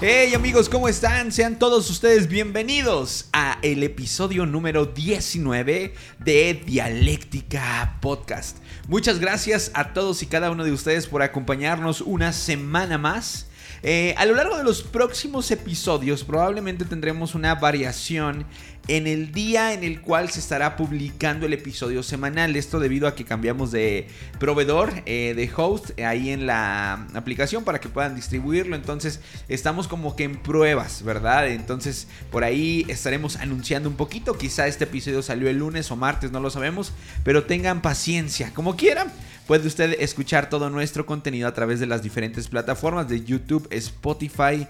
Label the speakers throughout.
Speaker 1: Hey amigos, ¿cómo están? Sean todos ustedes bienvenidos a el episodio número 19 de Dialéctica Podcast. Muchas gracias a todos y cada uno de ustedes por acompañarnos una semana más eh, a lo largo de los próximos episodios probablemente tendremos una variación en el día en el cual se estará publicando el episodio semanal. Esto debido a que cambiamos de proveedor, eh, de host, eh, ahí en la aplicación para que puedan distribuirlo. Entonces estamos como que en pruebas, ¿verdad? Entonces por ahí estaremos anunciando un poquito. Quizá este episodio salió el lunes o martes, no lo sabemos. Pero tengan paciencia, como quieran. Puede usted escuchar todo nuestro contenido a través de las diferentes plataformas de YouTube, Spotify,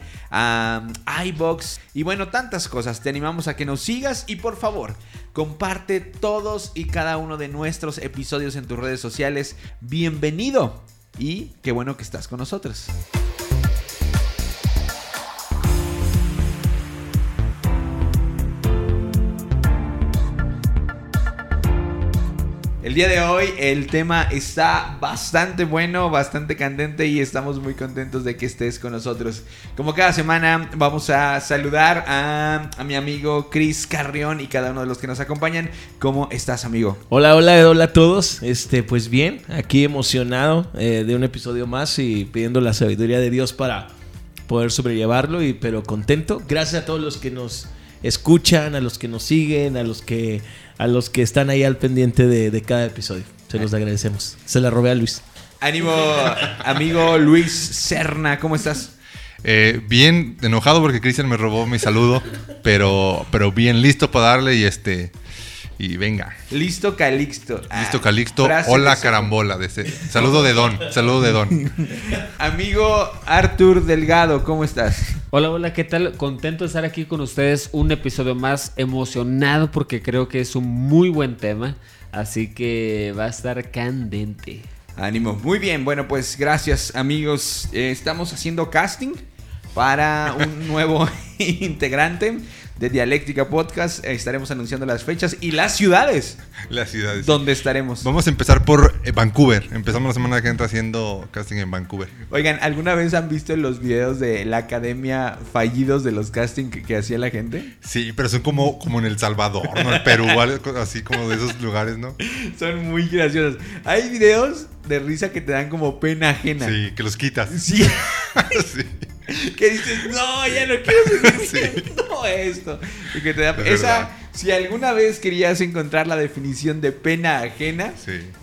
Speaker 1: iBox y bueno, tantas cosas. Te animamos a que nos sigas y por favor, comparte todos y cada uno de nuestros episodios en tus redes sociales. Bienvenido y qué bueno que estás con nosotros. El día de hoy el tema está bastante bueno, bastante candente y estamos muy contentos de que estés con nosotros. Como cada semana vamos a saludar a, mi amigo Chris Carrión y cada uno de los que nos acompañan. ¿Cómo estás amigo?
Speaker 2: Hola, hola, hola a todos. Este, pues bien, aquí emocionado eh, de un episodio más y pidiendo la sabiduría de Dios para poder sobrellevarlo y pero contento. Gracias a todos los que nos escuchan, a los que nos siguen, a los que a los que están ahí al pendiente de, cada episodio. Se los agradecemos. Se la robé a Luis.
Speaker 1: Ánimo, amigo Luis Serna, ¿cómo estás?
Speaker 3: Eh, bien enojado porque Cristian me robó mi saludo, pero, pero bien listo para darle y este y venga.
Speaker 1: Listo Calixto.
Speaker 3: Listo Calixto. Hola carambola. De Saludo de Don. Saludo de Don.
Speaker 1: Amigo Artur Delgado, ¿cómo estás?
Speaker 4: Hola, hola, ¿qué tal? Contento de estar aquí con ustedes. Un episodio más emocionado porque creo que es un muy buen tema. Así que va a estar candente.
Speaker 1: Ánimo. Muy bien, bueno, pues gracias amigos. Eh, estamos haciendo casting para un nuevo integrante de Dialéctica Podcast. Estaremos anunciando las fechas y las ciudades.
Speaker 3: Las ciudades.
Speaker 1: Donde estaremos.
Speaker 3: Vamos a empezar por eh, Vancouver. Empezamos la semana que entra haciendo casting en Vancouver.
Speaker 1: Oigan, ¿alguna vez han visto los videos de la academia fallidos de los castings que, hacía la gente?
Speaker 3: Sí, pero son como, como en El Salvador, ¿no? El Perú, así como de esos lugares, ¿no?
Speaker 1: Son muy graciosos. Hay videos de risa que te dan como pena ajena.
Speaker 3: Sí, que los quitas.
Speaker 1: Sí. sí. Que dices, no, ya no quiero seguir viendo esto. Y que te da, esa, si alguna vez querías encontrar la definición de pena ajena,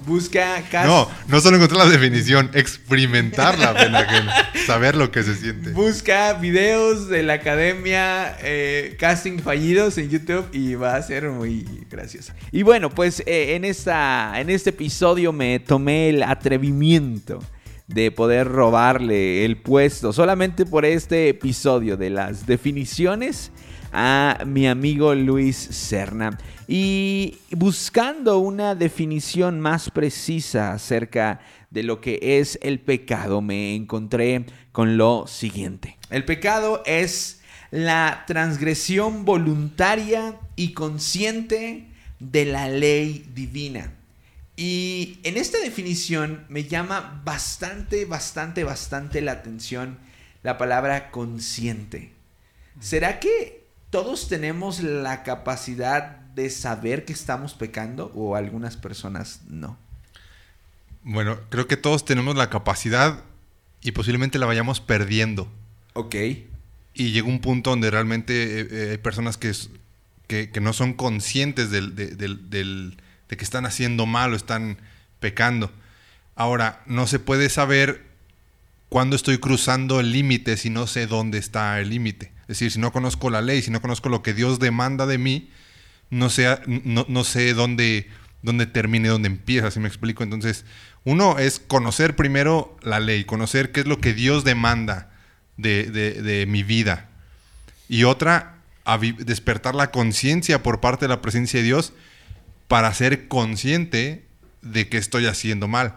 Speaker 1: busca
Speaker 3: No, no solo encontrar la definición, experimentar la pena ajena, saber lo que se siente.
Speaker 1: Busca videos de la academia eh, casting fallidos en YouTube y va a ser muy gracioso. Y bueno, pues eh, en, esta, en este episodio me tomé el atrevimiento de poder robarle el puesto solamente por este episodio de las definiciones a mi amigo Luis Serna. Y buscando una definición más precisa acerca de lo que es el pecado, me encontré con lo siguiente. El pecado es la transgresión voluntaria y consciente de la ley divina. Y en esta definición me llama bastante, bastante, bastante la atención la palabra consciente. ¿Será que todos tenemos la capacidad de saber que estamos pecando o algunas personas no?
Speaker 3: Bueno, creo que todos tenemos la capacidad y posiblemente la vayamos perdiendo.
Speaker 1: Ok.
Speaker 3: Y llega un punto donde realmente eh, eh, hay personas que, que, no son conscientes del, del de que están haciendo mal o están pecando. Ahora, no se puede saber cuándo estoy cruzando el límite si no sé dónde está el límite. Es decir, si no conozco la ley, si no conozco lo que Dios demanda de mí, no sé, no, sé dónde, dónde termine, dónde empieza, si me explico. Entonces, uno es conocer primero la ley, conocer qué es lo que Dios demanda de, de mi vida. Y otra, despertar la conciencia por parte de la presencia de Dios para ser consciente de que estoy haciendo mal.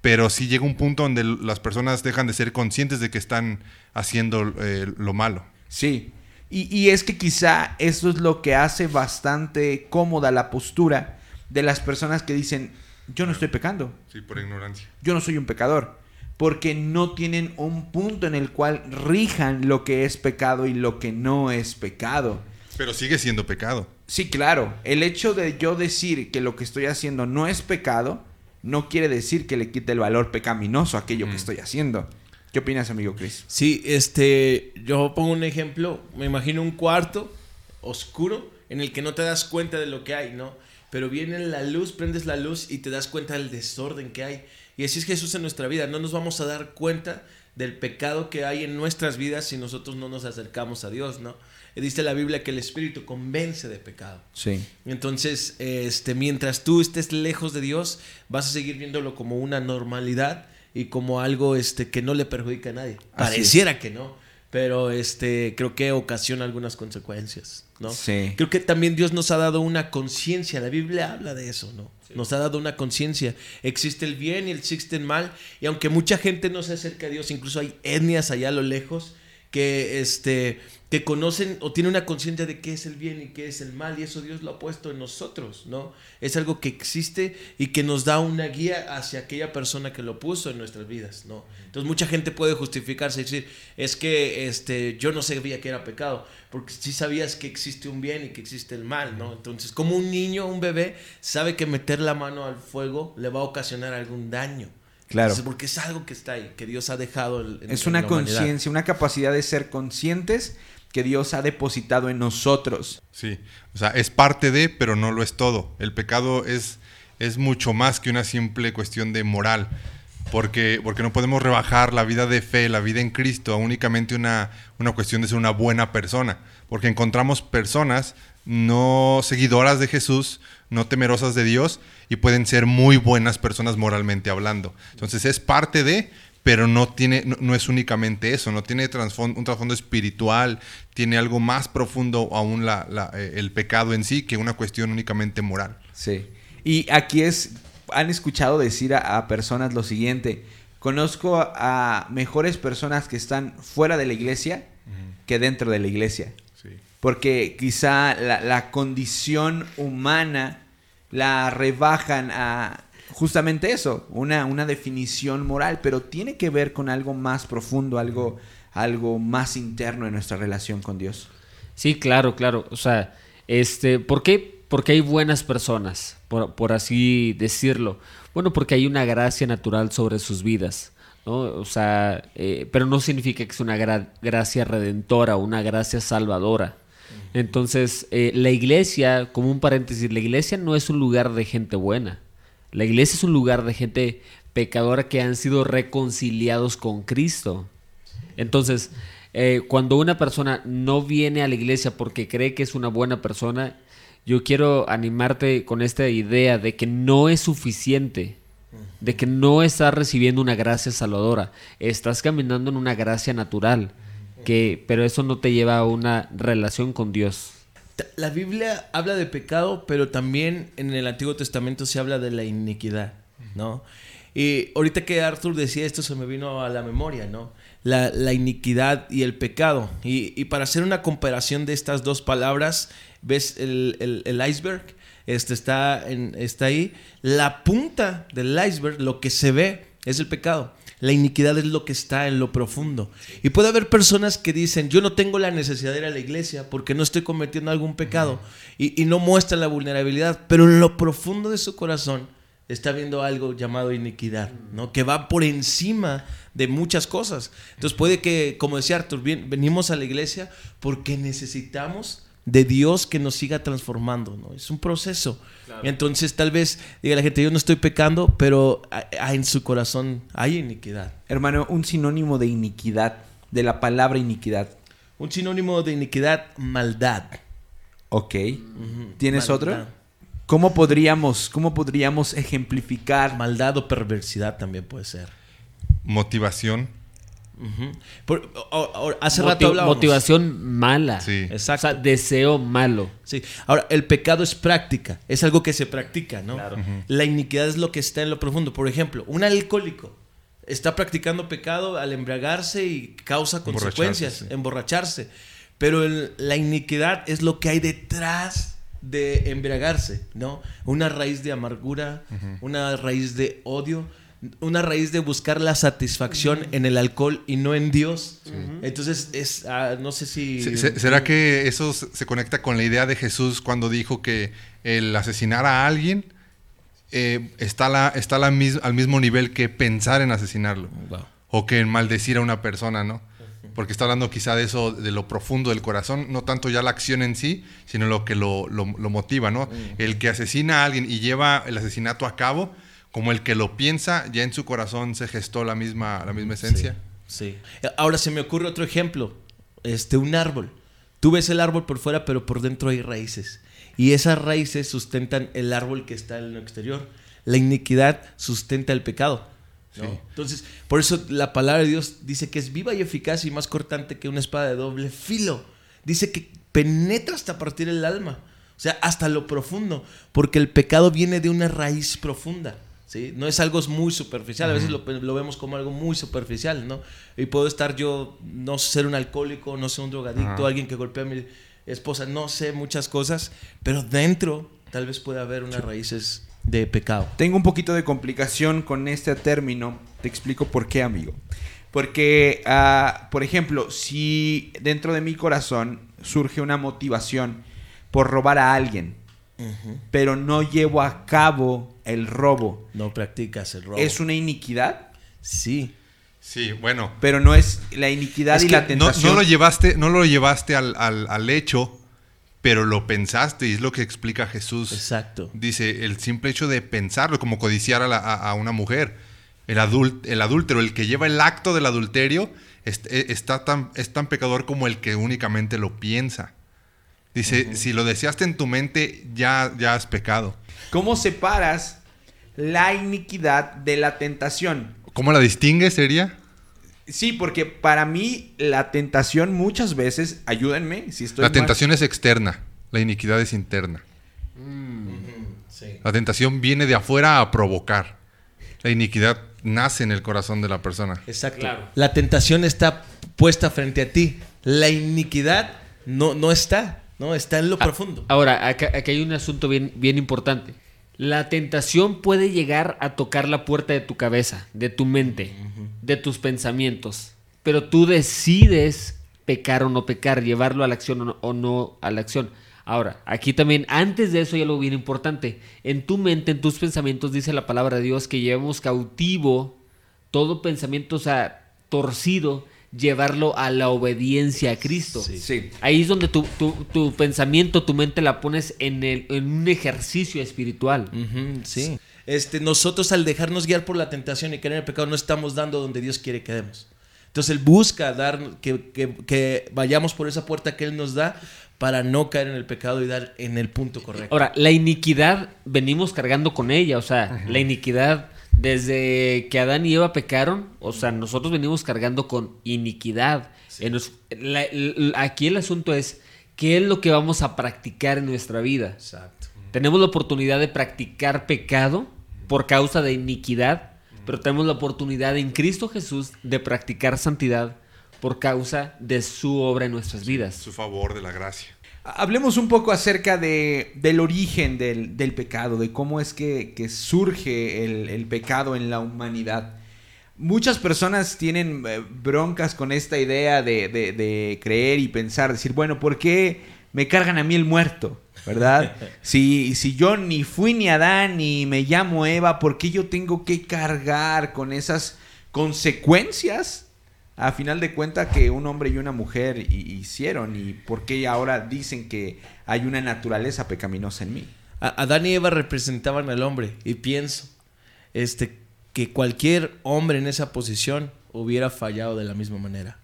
Speaker 3: Pero sí llega un punto donde las personas dejan de ser conscientes de que están haciendo eh, lo malo.
Speaker 1: Sí. Y, es que quizá eso es lo que hace bastante cómoda la postura de las personas que dicen, yo no estoy pecando.
Speaker 3: Sí, por ignorancia.
Speaker 1: Yo no soy un pecador. porque no tienen un punto en el cual rijan lo que es pecado y lo que no es pecado.
Speaker 3: Pero sigue siendo pecado.
Speaker 1: Sí, claro. El hecho de yo decir que lo que estoy haciendo no es pecado, no quiere decir que le quite el valor pecaminoso a aquello que estoy haciendo. ¿Qué opinas, amigo Chris?
Speaker 2: Sí, este, yo pongo un ejemplo, me imagino un cuarto oscuro en el que no te das cuenta de lo que hay, ¿no? Pero viene la luz, prendes la luz y te das cuenta del desorden que hay. Y así es Jesús en nuestra vida, no nos vamos a dar cuenta del pecado que hay en nuestras vidas si nosotros no nos acercamos a Dios, ¿no? Dice la Biblia que el Espíritu convence de pecado.
Speaker 1: Sí.
Speaker 2: Entonces, este, mientras tú estés lejos de Dios, vas a seguir viéndolo como una normalidad y como algo este, que no le perjudica a nadie. Pareciera que no, pero este, creo que ocasiona algunas consecuencias. ¿no?
Speaker 1: Sí.
Speaker 2: Creo que también Dios nos ha dado una conciencia, la Biblia habla de eso, ¿no? Nos ha dado una conciencia. Existe el bien y existe el mal, y aunque mucha gente no se acerca a Dios, incluso hay etnias allá a lo lejos, que este que conocen o tienen una conciencia de qué es el bien y qué es el mal, y eso Dios lo ha puesto en nosotros, ¿no? Es algo que existe y que nos da una guía hacia aquella persona que lo puso en nuestras vidas, ¿no? Entonces mucha gente puede justificarse y decir, es que este, yo no sabía que era pecado, porque sí sabías que existe un bien y que existe el mal, ¿no? Entonces, como un niño, un bebé, sabe que meter la mano al fuego le va a ocasionar algún daño.
Speaker 1: Claro.
Speaker 2: porque es algo que está ahí, que Dios ha dejado. En,
Speaker 1: es una conciencia, una capacidad de ser conscientes que Dios ha depositado en nosotros.
Speaker 3: Sí, o sea, es parte de, pero no lo es todo. El pecado es, es mucho más que una simple cuestión de moral, porque, porque no podemos rebajar la vida de fe, la vida en Cristo, a únicamente una, una cuestión de ser una buena persona, porque encontramos personas no seguidoras de Jesús, no temerosas de Dios, y pueden ser muy buenas personas moralmente hablando. Entonces es parte de, pero no, tiene, no, es únicamente eso, no tiene un trasfondo espiritual, tiene algo más profundo aún la, eh, el pecado en sí que una cuestión únicamente moral.
Speaker 1: Sí. Y aquí es, han escuchado decir a, personas lo siguiente, conozco a, mejores personas que están fuera de la iglesia que dentro de la iglesia. Sí. Porque quizá la, la condición humana la rebajan a justamente eso, una, una definición moral, pero tiene que ver con algo más profundo, algo, algo más interno en nuestra relación con Dios.
Speaker 4: Sí, claro, claro. O sea, este, ¿por qué? Porque hay buenas personas, por, así decirlo. Bueno, porque hay una gracia natural sobre sus vidas. ¿no? O sea, eh, pero no significa que es una gracia redentora, una gracia salvadora. Entonces, eh, la iglesia, como un paréntesis, la iglesia no es un lugar de gente buena. La iglesia es un lugar de gente pecadora que han sido reconciliados con Cristo. Entonces, eh, cuando una persona no viene a la iglesia porque cree que es una buena persona, yo quiero animarte con esta idea de que no es suficiente, de que no estás recibiendo una gracia salvadora, estás caminando en una gracia natural, que, pero eso no te lleva a una relación con Dios.
Speaker 2: La Biblia habla de pecado, pero también en el Antiguo Testamento se habla de la iniquidad, ¿no? Y ahorita que Arthur decía esto se me vino a la memoria, ¿no? La, iniquidad y el pecado. Y, para hacer una comparación de estas dos palabras, ¿ves el, el, iceberg? Este está, en, está ahí. La punta del iceberg, lo que se ve, es el pecado. La iniquidad es lo que está en lo profundo. Y puede haber personas que dicen, yo no tengo la necesidad de ir a la iglesia porque no estoy cometiendo algún pecado y, no muestra la vulnerabilidad, pero en lo profundo de su corazón está viendo algo llamado iniquidad, ¿no? Que va por encima de muchas cosas. Entonces puede que, como decía Arthur, bien, venimos a la iglesia porque necesitamos de Dios que nos siga transformando, ¿no? Es un proceso. Entonces tal vez diga la gente, yo no estoy pecando, pero en su corazón hay iniquidad.
Speaker 1: Hermano, un sinónimo de iniquidad, de la palabra iniquidad.
Speaker 2: Un sinónimo de iniquidad, maldad.
Speaker 1: Ok. ¿Tienes otro? ¿Cómo podríamos, ¿Cómo podríamos ejemplificar?
Speaker 2: Maldad o perversidad también puede ser.
Speaker 3: Motivación
Speaker 2: hace rato
Speaker 4: Motivación mala.
Speaker 3: Sí.
Speaker 4: Exacto. O sea, deseo malo.
Speaker 2: Sí. Ahora, el pecado es práctica. Es algo que se practica, ¿no? La iniquidad es lo que está en lo profundo. Por ejemplo, un alcohólico está practicando pecado al embriagarse y causa consecuencias, emborracharse. Pero la iniquidad es lo que hay detrás de embriagarse, ¿no? Una raíz de amargura, una raíz de odio una raíz de buscar la satisfacción en el alcohol y no en Dios. Entonces, es, ah, no sé si...
Speaker 3: Se- se- ¿Será que eso se conecta con la idea de Jesús cuando dijo que el asesinar a alguien eh, está, la, está la mis- al mismo nivel que pensar en asesinarlo?
Speaker 2: Wow.
Speaker 3: O que en maldecir a una persona, ¿no? Porque está hablando quizá de eso, de lo profundo del corazón, no tanto ya la acción en sí, sino lo que lo, lo- lo motiva, ¿no? El que asesina a alguien y lleva el asesinato a cabo, como el que lo piensa, ya en su corazón se gestó la misma, la misma esencia.
Speaker 2: Sí. Ahora se me ocurre otro ejemplo. Este, un árbol. Tú ves el árbol por fuera, pero por dentro hay raíces. Y esas raíces sustentan el árbol que está en lo exterior. La iniquidad sustenta el pecado. ¿no?
Speaker 3: Sí.
Speaker 2: Entonces, por eso la palabra de Dios dice que es viva y eficaz y más cortante que una espada de doble filo. Dice que penetra hasta partir el alma. O sea, hasta lo profundo. Porque el pecado viene de una raíz profunda. ¿Sí? No es algo muy superficial. A veces lo, lo vemos como algo muy superficial, ¿no? Y puedo estar yo, no ser un alcohólico, no ser un drogadicto,
Speaker 3: Ajá.
Speaker 2: alguien que golpea a mi esposa, no sé muchas cosas. Pero dentro tal vez pueda haber unas raíces de pecado.
Speaker 1: Tengo un poquito de complicación con este término. Te explico por qué, amigo. Porque, ah, por ejemplo, si dentro de mi corazón surge una motivación por robar a alguien, pero no llevo a cabo el robo,
Speaker 2: No practicas el robo.
Speaker 1: ¿es una iniquidad?
Speaker 2: Sí.
Speaker 3: Sí, bueno.
Speaker 1: Pero no es la iniquidad
Speaker 3: Es
Speaker 1: y
Speaker 3: que
Speaker 1: la
Speaker 3: no,
Speaker 1: tentación.
Speaker 3: no lo llevaste, no lo llevaste al, al- al hecho, pero lo pensaste y es lo que explica Jesús.
Speaker 2: Exacto.
Speaker 3: Dice, el simple hecho de pensarlo, como codiciar a, la- a- a una mujer. El, adul- el adúltero, el que lleva el acto del adulterio, est- e- está tan, es tan pecador como el que únicamente lo piensa. Dice, si lo deseaste en tu mente, ya, ya has pecado.
Speaker 1: ¿Cómo separas la iniquidad de la tentación?
Speaker 3: ¿Cómo la distingues, sería?
Speaker 1: Sí, porque para mí la tentación muchas veces, ayúdenme si estoy
Speaker 3: La
Speaker 1: mal.
Speaker 3: tentación es externa, la iniquidad es interna.
Speaker 2: Sí.
Speaker 3: La tentación viene de afuera a provocar. La iniquidad nace en el corazón de la persona.
Speaker 2: Exacto.
Speaker 4: Claro.
Speaker 2: La tentación está puesta frente a ti. La iniquidad no, no está. No, está en lo
Speaker 4: Ah,
Speaker 2: profundo.
Speaker 4: Ahora, acá, acá hay un asunto bien, bien importante. La tentación puede llegar a tocar la puerta de tu cabeza, de tu mente, de tus pensamientos. Pero tú decides pecar o no pecar, llevarlo a la acción o no, o no a la acción. Ahora, aquí también, antes de eso, hay algo bien importante. En tu mente, en tus pensamientos, dice la palabra de Dios que llevemos cautivo todo pensamiento, o sea, torcido, llevarlo a la obediencia a Cristo.
Speaker 2: Sí.
Speaker 1: Sí.
Speaker 4: Ahí es donde tu, tu- tu pensamiento, tu mente la pones en, el- en un ejercicio espiritual.
Speaker 2: Sí. Este, nosotros al dejarnos guiar por la tentación y caer en el pecado no estamos dando donde Dios quiere que demos. Entonces Él busca dar que, que- que vayamos por esa puerta que Él nos da para no caer en el pecado y dar en el punto correcto.
Speaker 4: Ahora, la iniquidad venimos cargando con ella, o sea, la iniquidad desde que Adán y Eva pecaron, o sea, nosotros venimos cargando con iniquidad. En nos- la- l- aquí el asunto es, ¿qué es lo que vamos a practicar en nuestra vida?
Speaker 2: Exacto.
Speaker 4: Tenemos la oportunidad de practicar pecado por causa de iniquidad, pero tenemos la oportunidad en Cristo Jesús de practicar santidad por causa de su obra en nuestras vidas.
Speaker 3: Su favor de la gracia.
Speaker 1: Hablemos un poco acerca de, del origen del, del pecado, de cómo es que, que surge el, el pecado en la humanidad. Muchas personas tienen eh, broncas con esta idea de, de- de creer y pensar, decir, bueno, ¿por qué me cargan a mí el muerto? ¿Verdad? Si, si yo ni fui ni Adán ni me llamo Eva, ¿por qué yo tengo que cargar con esas consecuencias a final de cuentas que un hombre y una mujer hi- hicieron y por qué ahora dicen que hay una naturaleza pecaminosa en mí.
Speaker 2: A- Adán y Eva representaban al hombre y pienso este, que cualquier hombre en esa posición hubiera fallado de la misma manera.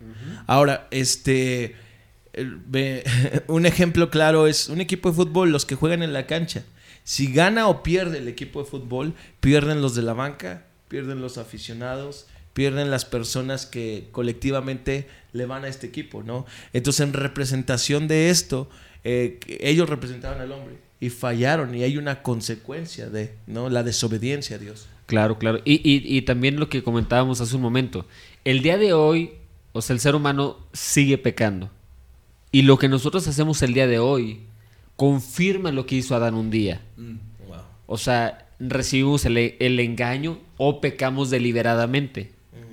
Speaker 2: Ahora, este, un ejemplo claro es un equipo de fútbol, los que juegan en la cancha. Si gana o pierde el equipo de fútbol, pierden los de la banca, pierden los aficionados, pierden las personas que colectivamente le van a este equipo, ¿no? Entonces, en representación de esto, eh, ellos representaban al hombre y fallaron y hay una consecuencia de, ¿no? La desobediencia a Dios.
Speaker 4: Claro, claro. Y, y- y también lo que comentábamos hace un momento. El día de hoy, o sea, el ser humano sigue pecando. Y lo que nosotros hacemos el día de hoy confirma lo que hizo Adán un día. O sea, recibimos el, el engaño o pecamos deliberadamente.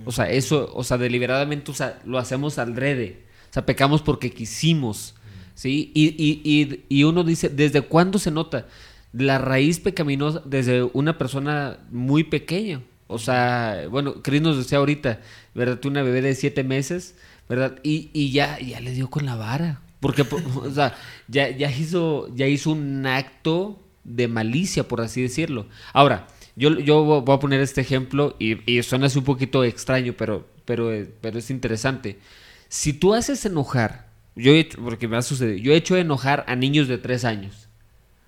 Speaker 4: O sea, eso, o sea, deliberadamente, o sea, lo hacemos al rede. O sea, pecamos porque quisimos. ¿Sí? Y, y, y, y uno dice, ¿desde cuándo se nota? La raíz pecaminosa desde una persona muy pequeña. O sea, bueno, Cris nos decía ahorita, ¿verdad? Tú una bebé de siete meses, ¿verdad? Y, y ya, ya le dio con la vara. Porque, po- o sea, ya, ya, hizo, ya hizo un acto de malicia, por así decirlo. Ahora, yo, yo voy a poner este ejemplo y, y suena así un poquito extraño, pero, pero, eh, pero es interesante. Si tú haces enojar, yo he hecho, porque me ha sucedido, yo he hecho enojar a niños de tres años.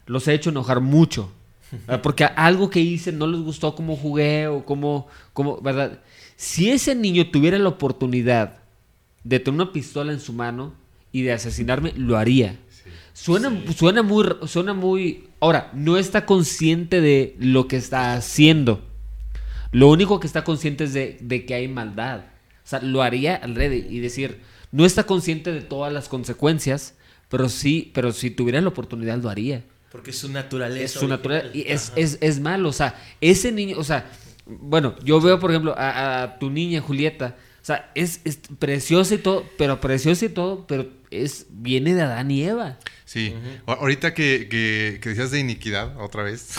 Speaker 4: Los he hecho enojar mucho. ¿verdad? Porque algo que hice no les gustó cómo jugué o cómo, cómo, ¿verdad? Si ese niño tuviera la oportunidad de tener una pistola en su mano y de asesinarme, lo haría. Suena, suena muy, suena muy. Ahora, no está consciente de lo que está haciendo. Lo único que está consciente es de, de que hay maldad. O sea, lo haría al y decir, no está consciente de todas las consecuencias, pero sí, pero si tuviera la oportunidad lo haría.
Speaker 2: Porque es su naturaleza.
Speaker 4: Es su natural
Speaker 2: original.
Speaker 4: y es, es, es malo. O sea, ese niño, o sea, bueno, yo veo, por ejemplo, a, a tu niña Julieta. O sea, es, es preciosa y todo, pero preciosa y todo, pero es viene de Adán y Eva.
Speaker 3: Sí. Ahorita que, que- que decías de iniquidad, otra vez.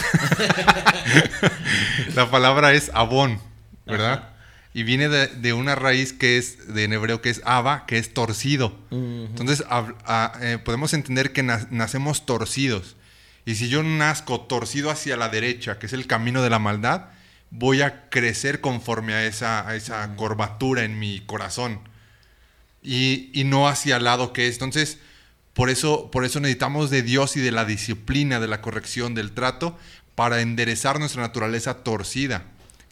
Speaker 3: la palabra es abón, ¿verdad? Y viene de, de una raíz que es, de en hebreo, que es aba, que es torcido. Entonces, a- eh, podemos entender que na- nacemos torcidos. Y si yo nazco torcido hacia la derecha, que es el camino de la maldad, voy a crecer conforme a esa, a esa curvatura en mi corazón y, y no hacia el lado que es. Entonces, por eso, por eso necesitamos de Dios y de la disciplina, de la corrección, del trato, para enderezar nuestra naturaleza torcida,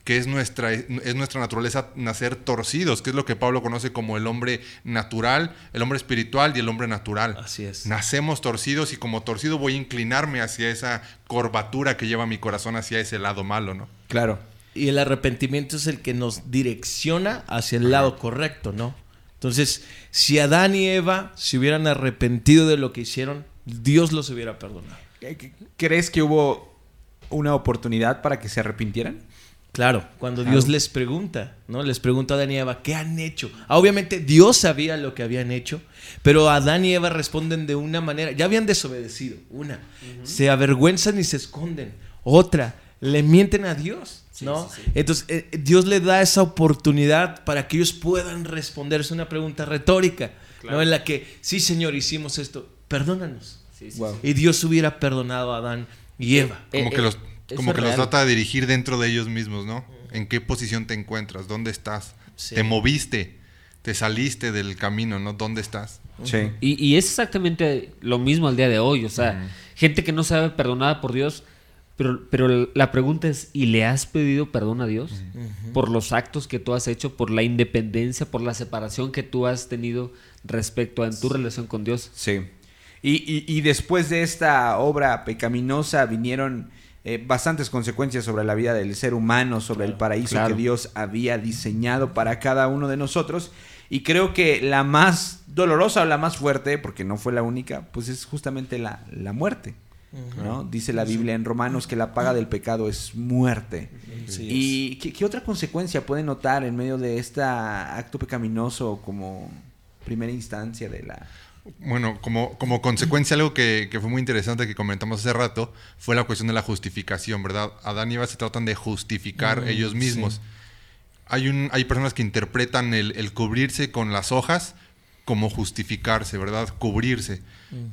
Speaker 3: que es nuestra, es nuestra naturaleza nacer torcidos, que es lo que Pablo conoce como el hombre natural, el hombre espiritual y el hombre natural.
Speaker 2: Así es.
Speaker 3: Nacemos torcidos y como torcido voy a inclinarme hacia esa curvatura que lleva mi corazón hacia ese lado malo, ¿no?
Speaker 1: Claro.
Speaker 2: Y el arrepentimiento es el que nos direcciona hacia el lado correcto, ¿no? Entonces, si Adán y Eva se hubieran arrepentido de lo que hicieron, Dios los hubiera perdonado.
Speaker 1: ¿Crees que hubo una oportunidad para que se arrepintieran?
Speaker 2: Claro, cuando
Speaker 1: Claro.
Speaker 2: Dios les pregunta, ¿no? Les pregunta a Adán y Eva, ¿qué han hecho? Ah, obviamente Dios sabía lo que habían hecho, pero Adán y Eva responden de una manera, ya habían desobedecido, una, se avergüenzan y se esconden, otra, le mienten a Dios, ¿no? Entonces eh, Dios le da esa oportunidad para que ellos puedan responder, es una pregunta retórica, ¿no? En la que, sí Señor, hicimos esto, perdónanos.
Speaker 1: Wow.
Speaker 2: Y Dios hubiera perdonado a Adán y Eva.
Speaker 4: Eh,
Speaker 3: Como que
Speaker 4: eh,
Speaker 3: los, como que los trata de dirigir dentro de ellos mismos, ¿no? ¿En qué posición te encuentras? ¿Dónde estás?
Speaker 2: Sí.
Speaker 3: ¿Te moviste? ¿Te saliste del camino, no? ¿Dónde estás?
Speaker 1: Sí.
Speaker 4: Y, y es exactamente lo mismo al día de hoy. O sea, gente que no sabe perdonada por Dios. Pero, pero la pregunta es, ¿y le has pedido perdón a Dios? Por los actos que tú has hecho, por la independencia, por la separación que tú has tenido respecto a en tu relación con Dios.
Speaker 1: Sí. Y, y- y después de esta obra pecaminosa vinieron eh, bastantes consecuencias sobre la vida del ser humano, sobre el paraíso
Speaker 4: claro.
Speaker 1: que Dios había diseñado para cada uno de nosotros. Y creo que la más dolorosa o la más fuerte, porque no fue la única, pues es justamente la, la muerte. ¿No? Dice la Biblia en Romanos que la paga del pecado es muerte.
Speaker 2: Sí
Speaker 1: ¿Y qué, qué otra consecuencia puede notar en medio de este acto pecaminoso como primera instancia de la...
Speaker 3: Bueno, como, como consecuencia, algo que, que fue muy interesante que comentamos hace rato fue la cuestión de la justificación, ¿verdad? Adán y Eva se tratan de justificar
Speaker 2: Mm,
Speaker 3: ellos mismos. Hay, un, hay personas que interpretan el, el cubrirse con las hojas como justificarse, ¿verdad? Cubrirse.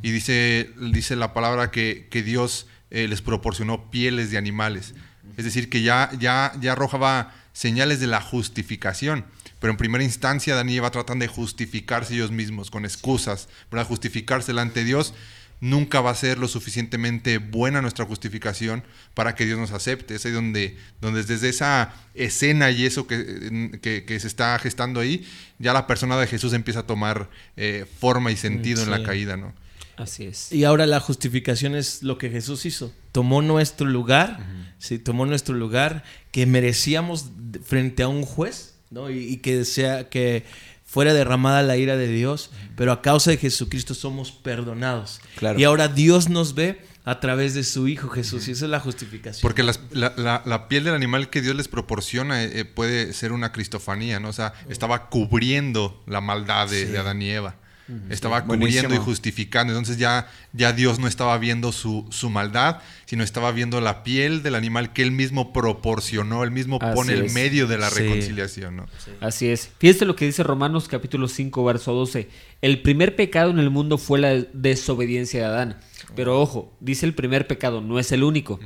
Speaker 3: Y dice, dice la palabra que, que Dios eh, les proporcionó pieles de animales. Es decir, que ya, ya, ya arrojaba señales de la justificación. Pero en primera instancia, Adán y Eva tratan de justificarse ellos mismos con excusas, ¿verdad? Justificarse delante de Dios. Nunca va a ser lo suficientemente buena nuestra justificación para que Dios nos acepte. Es ahí donde, donde desde esa escena y eso que, que- que se está gestando ahí, ya la persona de Jesús empieza a tomar eh, forma y sentido en la caída, ¿no?
Speaker 4: Así es.
Speaker 2: Y ahora la justificación es lo que Jesús hizo. Tomó nuestro lugar, sí, tomó nuestro lugar que merecíamos frente a un juez, ¿no? Y, y que sea que fuera derramada la ira de Dios, pero a causa de Jesucristo somos perdonados.
Speaker 1: Claro.
Speaker 2: Y ahora Dios nos ve a través de su Hijo Jesús. Y esa es la justificación.
Speaker 3: Porque las- la, la- la piel del animal que Dios les proporciona eh, eh, puede ser una cristofanía, ¿no? O sea, estaba cubriendo la maldad de, de Adán y Eva. Estaba cubriendo
Speaker 1: Buenísimo.
Speaker 3: y justificando. Entonces ya, ya Dios no estaba viendo su, su maldad, sino estaba viendo la piel del animal que él mismo proporcionó, él mismo
Speaker 4: Así
Speaker 3: pone el medio de la
Speaker 2: Sí.
Speaker 3: reconciliación, ¿no?
Speaker 4: Así es. Fíjate lo que dice Romanos capítulo 5, verso 12. El primer pecado en el mundo fue la desobediencia de Adán. Pero ojo, dice el primer pecado, no es el único,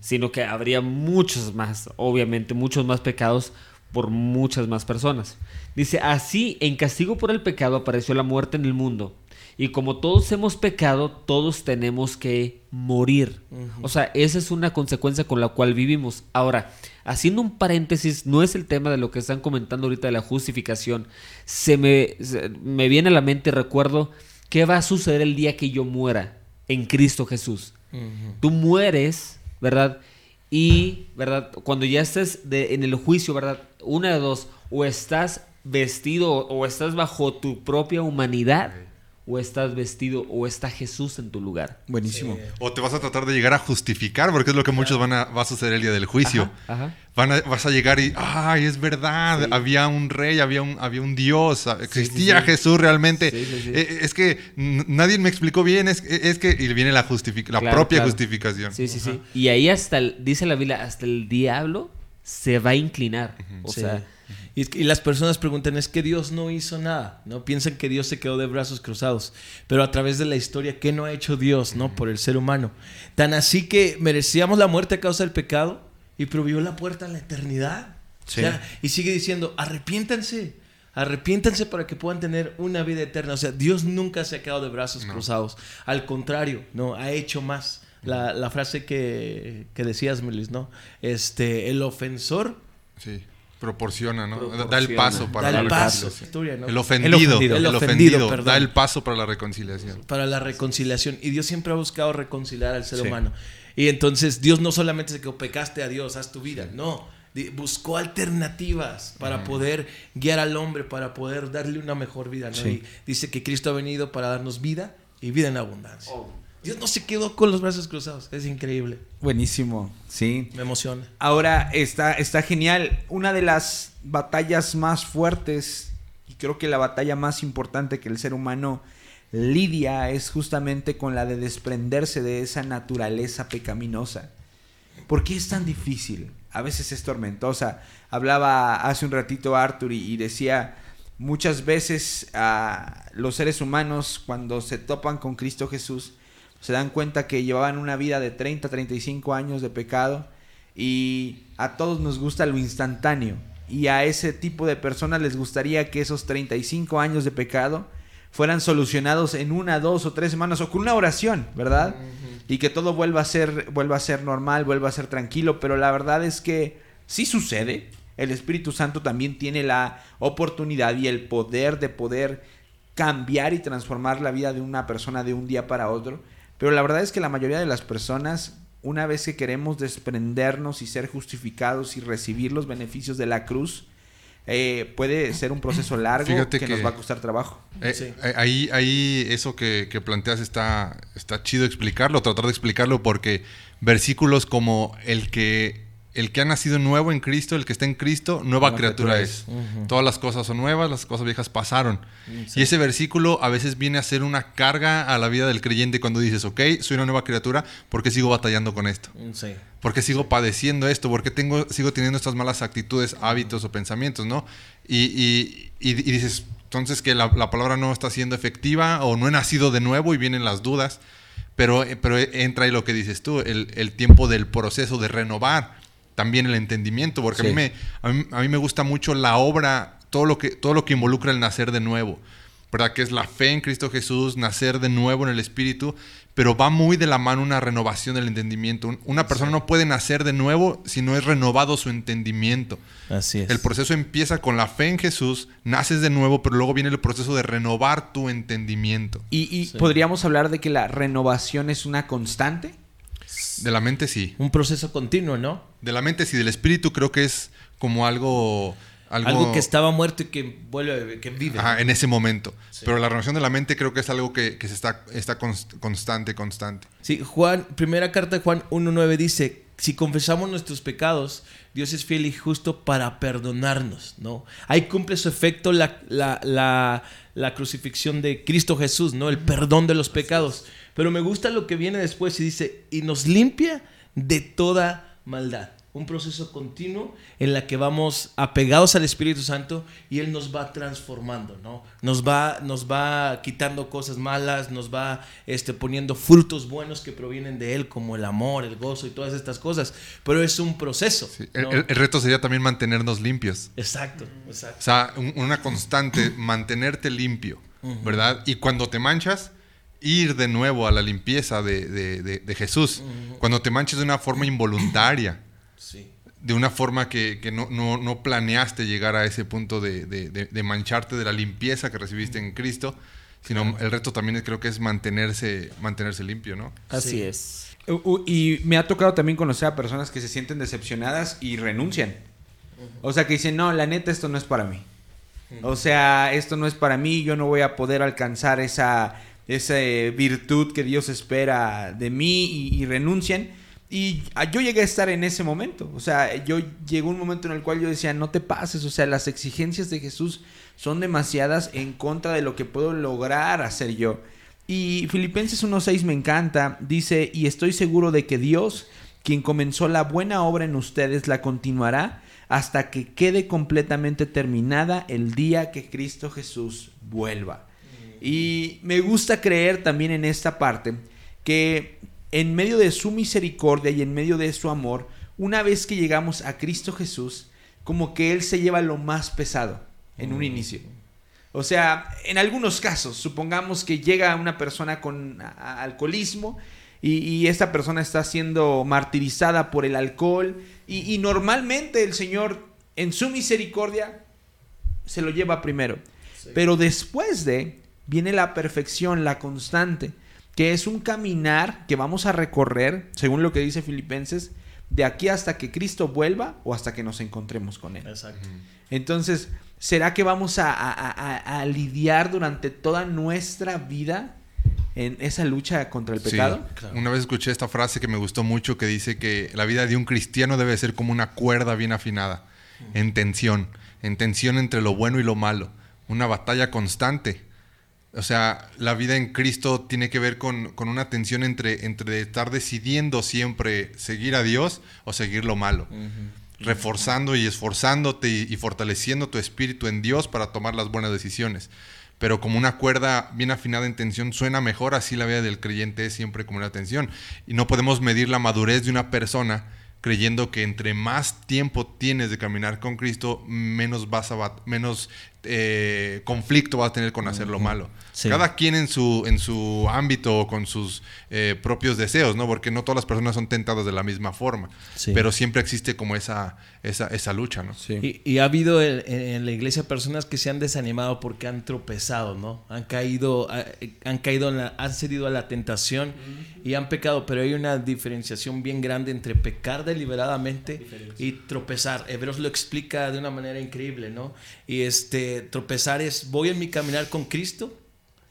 Speaker 4: sino que habría muchos más, obviamente, muchos más pecados por muchas más personas. Dice, así en castigo por el pecado apareció la muerte en el mundo. Y como todos hemos pecado, todos tenemos que morir. O sea, esa es una consecuencia con la cual vivimos. Ahora, haciendo un paréntesis, no es el tema de lo que están comentando ahorita de la justificación. Se me, se- me viene a la mente, recuerdo, qué va a suceder el día que yo muera en Cristo Jesús. Tú mueres, ¿verdad? Y, ¿verdad? Cuando ya estés de- en el juicio, ¿verdad? Una de dos, o estás vestido o estás bajo tu propia humanidad, o estás vestido o está Jesús en tu lugar.
Speaker 1: Buenísimo.
Speaker 3: O te vas a tratar de llegar a justificar, porque es lo que muchos van a, va a suceder el día del juicio.
Speaker 4: Ajá, ajá.
Speaker 3: Van a- vas a llegar y, ay, es verdad, había un rey, había un, había un Dios, existía
Speaker 4: sí.
Speaker 3: Jesús realmente.
Speaker 4: Sí, sí, sí.
Speaker 3: Eh, Es que nadie me explicó bien, es, es que y viene la, justific- la
Speaker 4: Claro,
Speaker 3: propia
Speaker 4: claro.
Speaker 3: justificación.
Speaker 4: Sí, sí, sí. Y ahí hasta, el- dice la Biblia, hasta el diablo se va a inclinar. O
Speaker 2: Sí.
Speaker 4: sea,
Speaker 2: Y, y las personas preguntan, es que Dios no hizo nada, ¿no? Piensan que Dios se quedó de brazos cruzados, pero a través de la historia, ¿qué no ha hecho Dios, ¿no? Por el ser humano. Tan así que merecíamos la muerte a causa del pecado y prohibió la puerta a la eternidad.
Speaker 1: Sí.
Speaker 2: O sea, y sigue diciendo, arrepiéntanse, arrepiéntanse para que puedan tener una vida eterna. O sea, Dios nunca se ha quedado de brazos
Speaker 3: No.
Speaker 2: cruzados. Al contrario, ¿no? Ha hecho más. La, la frase que, que decías, Melis, ¿no? Este, el ofensor
Speaker 3: Sí, proporciona, ¿no? Da- Da el paso para
Speaker 2: da
Speaker 3: la
Speaker 2: el paso.
Speaker 3: reconciliación. El ofendido, el
Speaker 1: ofendido.
Speaker 3: ofendido,
Speaker 2: El ofendido, perdón.
Speaker 3: da el paso para la reconciliación.
Speaker 2: para la reconciliación. Y Dios siempre ha buscado reconciliar al ser
Speaker 1: Sí.
Speaker 2: humano. Y entonces Dios no solamente se quedó pecaste a Dios, haz tu vida. No, di- buscó alternativas para poder guiar al hombre, para poder darle una mejor vida. ¿no?
Speaker 1: Sí.
Speaker 2: Y dice que Cristo ha venido para darnos vida y vida en abundancia. Dios no se quedó con los brazos cruzados. Es increíble.
Speaker 1: Buenísimo, sí.
Speaker 2: Me emociona.
Speaker 1: Ahora está, está genial. Una de las batallas más fuertes y creo que la batalla más importante que el ser humano lidia es justamente con la de desprenderse de esa naturaleza pecaminosa. ¿Por qué es tan difícil? A veces es tormentosa. Hablaba hace un ratito Arthur y, y decía, muchas veces ah, los seres humanos cuando se topan con Cristo Jesús se dan cuenta que llevaban una vida de 30, 35 años de pecado y a todos nos gusta lo instantáneo. Y a ese tipo de personas les gustaría que esos 35 años de pecado fueran solucionados en una, dos o tres semanas o con una oración, ¿verdad? Y que todo vuelva a ser, vuelva a ser normal, vuelva a ser tranquilo. Pero la verdad es que sí sucede. El Espíritu Santo también tiene la oportunidad y el poder de poder cambiar y transformar la vida de una persona de un día para otro. Pero la verdad es que la mayoría de las personas, una vez que queremos desprendernos y ser justificados y recibir los beneficios de la cruz, eh, puede ser un proceso largo
Speaker 3: Fíjate
Speaker 1: que,
Speaker 3: que-
Speaker 1: nos va a costar trabajo.
Speaker 3: Eh,
Speaker 2: Sí.
Speaker 3: eh, Ahí, ahí eso que, que planteas está, está chido explicarlo, tratar de explicarlo porque versículos como el que el que ha nacido nuevo en Cristo, el que está en Cristo, nueva, criatura,
Speaker 2: criatura
Speaker 3: es. Todas las cosas son nuevas, las cosas viejas pasaron.
Speaker 2: Sí.
Speaker 3: Y ese versículo a veces viene a ser una carga a la vida del creyente cuando dices, ok, soy una nueva criatura, ¿por qué sigo batallando con esto?
Speaker 2: Sí.
Speaker 3: ¿Por qué sigo padeciendo esto? ¿Por qué tengo, sigo teniendo estas malas actitudes, hábitos o pensamientos, no? Y, y- y- y dices, entonces que la, la palabra no está siendo efectiva o no he nacido de nuevo y vienen las dudas. Pero, eh, pero entra ahí lo que dices tú, el, el tiempo del proceso de renovar también el entendimiento, porque a, mí me, a, mí, a mí me gusta mucho la obra, todo lo, que, todo lo que involucra el nacer de nuevo, ¿verdad? Que es la fe en Cristo Jesús, nacer de nuevo en el Espíritu, pero va muy de la mano una renovación del entendimiento. Un- Una persona no puede nacer de nuevo si no es renovado su entendimiento.
Speaker 2: Así es.
Speaker 3: El proceso empieza con la fe en Jesús, naces de nuevo, pero luego viene el proceso de renovar tu entendimiento.
Speaker 1: Y, y
Speaker 2: Sí.
Speaker 1: podríamos hablar de que la renovación es una constante.
Speaker 3: De la mente sí.
Speaker 2: Un proceso continuo, ¿no?
Speaker 3: De la mente sí, del espíritu creo que es como algo
Speaker 2: Algo, que estaba muerto y que vuelve, que vive.
Speaker 3: Ajá, en ese momento. Pero la renovación de la mente creo que es algo que, se está, está constante, constante.
Speaker 2: Sí, Juan, primera carta de Juan 1.9 dice, si confesamos nuestros pecados, Dios es fiel y justo para perdonarnos, ¿no? Ahí cumple su efecto la, la, la, crucifixión de Cristo Jesús, ¿no? El perdón de los pecados. Pero me gusta lo que viene después y dice, y nos limpia de toda maldad un proceso continuo en la que vamos apegados al Espíritu Santo y Él nos va transformando, ¿no? Nos va, nos va quitando cosas malas, nos va este, poniendo frutos buenos que provienen de Él, como el amor, el gozo y todas estas cosas. Pero es un proceso.
Speaker 3: El, reto sería también mantenernos limpios.
Speaker 2: Exacto, exacto.
Speaker 3: O sea, una constante, mantenerte limpio, ¿verdad? Y cuando te manchas, ir de nuevo a la limpieza de, Jesús. Cuando te manches de una forma involuntaria de una forma que, no, planeaste llegar a ese punto de, mancharte de la limpieza que recibiste en Cristo, sino el reto también creo que es mantenerse, mantenerse limpio, ¿no?
Speaker 4: Así es.
Speaker 1: Y me ha tocado también conocer a personas que se sienten decepcionadas y renuncian. O sea, que dicen, no, la neta, esto no es para mí. O sea, esto no es para mí, yo no voy a poder alcanzar esa, esa virtud que Dios espera de mí y, y renuncian. Y ah, yo llegué a estar en ese momento. O sea, yo llegó un momento en el cual yo decía, no te pases. O sea, las exigencias de Jesús son demasiadas en contra de lo que puedo lograr hacer yo. Y Filipenses 1.6 me encanta. Dice, y estoy seguro de que Dios, quien comenzó la buena obra en ustedes, la continuará hasta que quede completamente terminada el día que Cristo Jesús vuelva. Y me gusta creer también en esta parte que en medio de su misericordia y en medio de su amor, una vez que llegamos a Cristo Jesús, como que Él se lleva lo más pesado en un mm. inicio. O sea, en algunos casos, supongamos que llega una persona con alcoholismo y, esta persona está siendo martirizada por el alcohol y, normalmente el Señor en su misericordia se lo lleva primero. Pero después de viene la perfección, la constante que es un caminar que vamos a recorrer, según lo que dice Filipenses, de aquí hasta que Cristo vuelva o hasta que nos encontremos con Él. Exacto. Entonces, ¿será que vamos a, lidiar durante toda nuestra vida en esa lucha contra el pecado?
Speaker 3: Una vez escuché esta frase que me gustó mucho que dice que la vida de un cristiano debe ser como una cuerda bien afinada, en tensión, en tensión entre lo bueno y lo malo, una batalla constante o sea, la vida en Cristo tiene que ver con, una tensión entre, entre estar decidiendo siempre seguir a Dios o seguir lo malo. Reforzando y esforzándote y, fortaleciendo tu espíritu en Dios para tomar las buenas decisiones. Pero como una cuerda bien afinada en tensión suena mejor, así la vida del creyente es siempre como una tensión. Y no podemos medir la madurez de una persona creyendo que entre más tiempo tienes de caminar con Cristo, menos vas a menos eh, conflicto va a tener con hacer lo malo. Cada quien en su, en su ámbito, con sus eh, propios deseos, ¿no? Porque no todas las personas son tentadas de la misma forma. Pero siempre existe como esa, esa, esa lucha, ¿no?
Speaker 2: Y, ha habido en, la iglesia personas que se han desanimado porque han tropezado, ¿no? Han caído, han caído han cedido a la tentación y han pecado, pero hay una diferenciación bien grande entre pecar deliberadamente y tropezar. Hebreos lo explica de una manera increíble, ¿no? Y este tropezar es, voy en mi caminar con Cristo,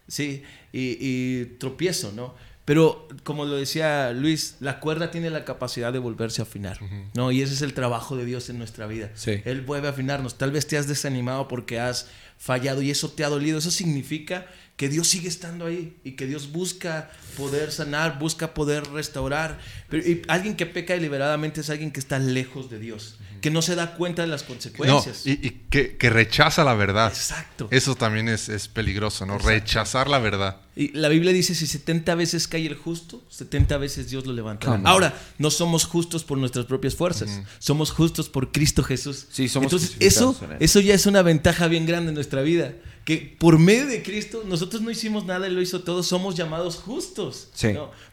Speaker 2: ¿sí? Y, tropiezo, ¿no? Pero como lo decía Luis, la cuerda tiene la capacidad de volverse a afinar, ¿no? Y ese es el trabajo de Dios en nuestra vida. Él vuelve a afinarnos. Tal vez te has desanimado porque has fallado y eso te ha dolido. Eso significa que Dios sigue estando ahí y que Dios busca poder sanar, busca poder restaurar. Pero alguien que peca deliberadamente es alguien que está lejos de Dios que no se da cuenta de las consecuencias.
Speaker 3: y, que, rechaza la verdad. Exacto. Eso también es, peligroso, ¿no? Rechazar la verdad.
Speaker 2: Y la Biblia dice, si 70 veces cae el justo, 70 veces Dios lo levanta. Ahora, no somos justos por nuestras propias fuerzas, somos justos por Cristo Jesús. Sí, somos Entonces, eso, eso ya es una ventaja bien grande en nuestra vida que por medio de Cristo nosotros no hicimos nada, Él lo hizo todo, somos llamados justos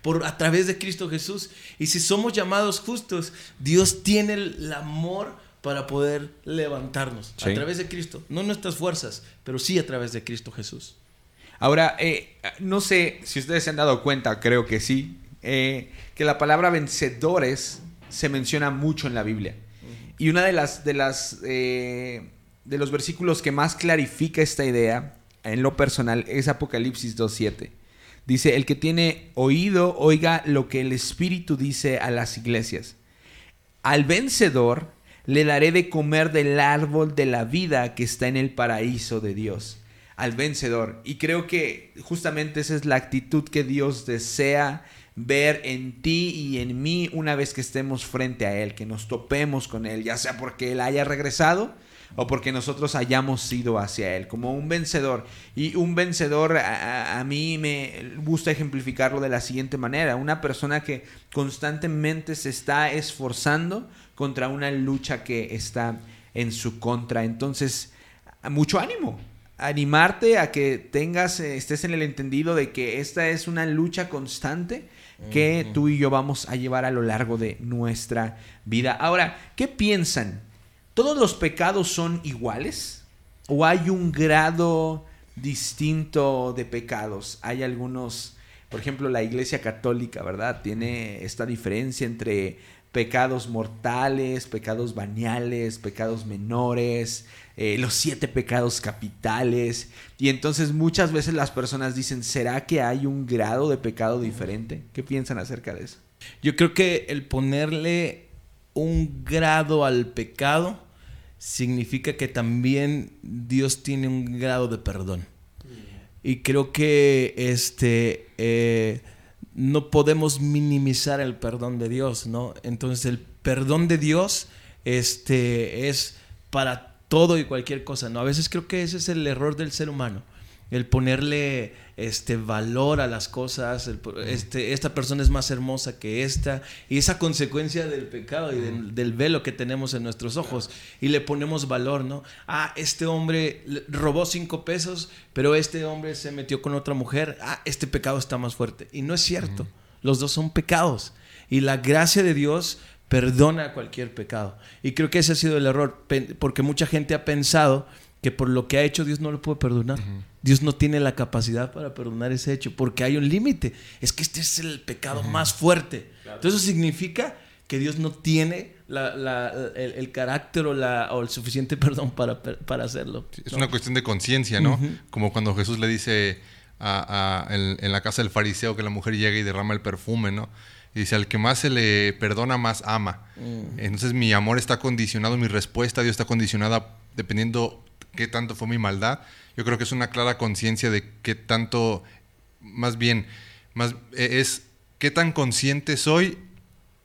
Speaker 2: por, a través de Cristo Jesús. Y si somos llamados justos, Dios tiene el amor para poder levantarnos a través de Cristo, no nuestras fuerzas, pero sí a través de Cristo Jesús.
Speaker 1: Ahora, eh, no sé si ustedes se han dado cuenta, creo que sí, eh, que la palabra vencedores se menciona mucho en la Biblia. Y una de las, de las eh, de los versículos que más clarifica esta idea, en lo personal, es Apocalipsis 2.7. Dice, el que tiene oído, oiga lo que el Espíritu dice a las iglesias. Al vencedor le daré de comer del árbol de la vida que está en el paraíso de Dios. Al vencedor. Y creo que justamente esa es la actitud que Dios desea ver en ti y en mí una vez que estemos frente a Él, que nos topemos con Él, ya sea porque Él haya regresado o porque nosotros hayamos ido hacia Él, como un vencedor. Y un vencedor a, a, mí me gusta ejemplificarlo de la siguiente manera, una persona que constantemente se está esforzando contra una lucha que está en su contra. Entonces, mucho ánimo, animarte a que tengas, estés en el entendido de que esta es una lucha constante que tú y yo vamos a llevar a lo largo de nuestra vida. Ahora, ¿qué piensan? ¿Todos los pecados son iguales? ¿O hay un grado distinto de pecados? Hay algunos, por ejemplo, la Iglesia Católica, ¿verdad? Tiene esta diferencia entre pecados mortales, pecados veniales, pecados menores, eh, los siete pecados capitales. Y entonces muchas veces las personas dicen, ¿será que hay un grado de pecado diferente? ¿Qué piensan acerca de eso?
Speaker 2: Yo creo que el ponerle un grado al pecado significa que también Dios tiene un grado de perdón. Y creo que este... Eh, no podemos minimizar el perdón de Dios, ¿no? Entonces el perdón de Dios este, es para todo y cualquier cosa, ¿no? A veces creo que ese es el error del ser humano el ponerle este valor a las cosas, este, esta persona es más hermosa que esta, y esa consecuencia del pecado y del, velo que tenemos en nuestros ojos, y le ponemos valor, ¿no? Ah, este hombre robó cinco pesos, pero este hombre se metió con otra mujer, ah, este pecado está más fuerte, y no es cierto, los dos son pecados, y la gracia de Dios perdona cualquier pecado, y creo que ese ha sido el error, porque mucha gente ha pensado, que por lo que ha hecho Dios no lo puede perdonar. Dios no tiene la capacidad para perdonar ese hecho porque hay un límite. Es que este es el pecado más fuerte. Entonces eso significa que Dios no tiene el, carácter o, la, o el suficiente perdón para, para hacerlo.
Speaker 3: Es una cuestión de conciencia, ¿no? Como cuando Jesús le dice a, en, la casa del fariseo que la mujer llega y derrama el perfume, ¿no? Y dice, al que más se le perdona, más ama. Mm. Entonces mi amor está condicionado, mi respuesta a Dios está condicionada dependiendo qué tanto fue mi maldad. Yo creo que es una clara conciencia de qué tanto, más bien, más, e, es qué tan consciente soy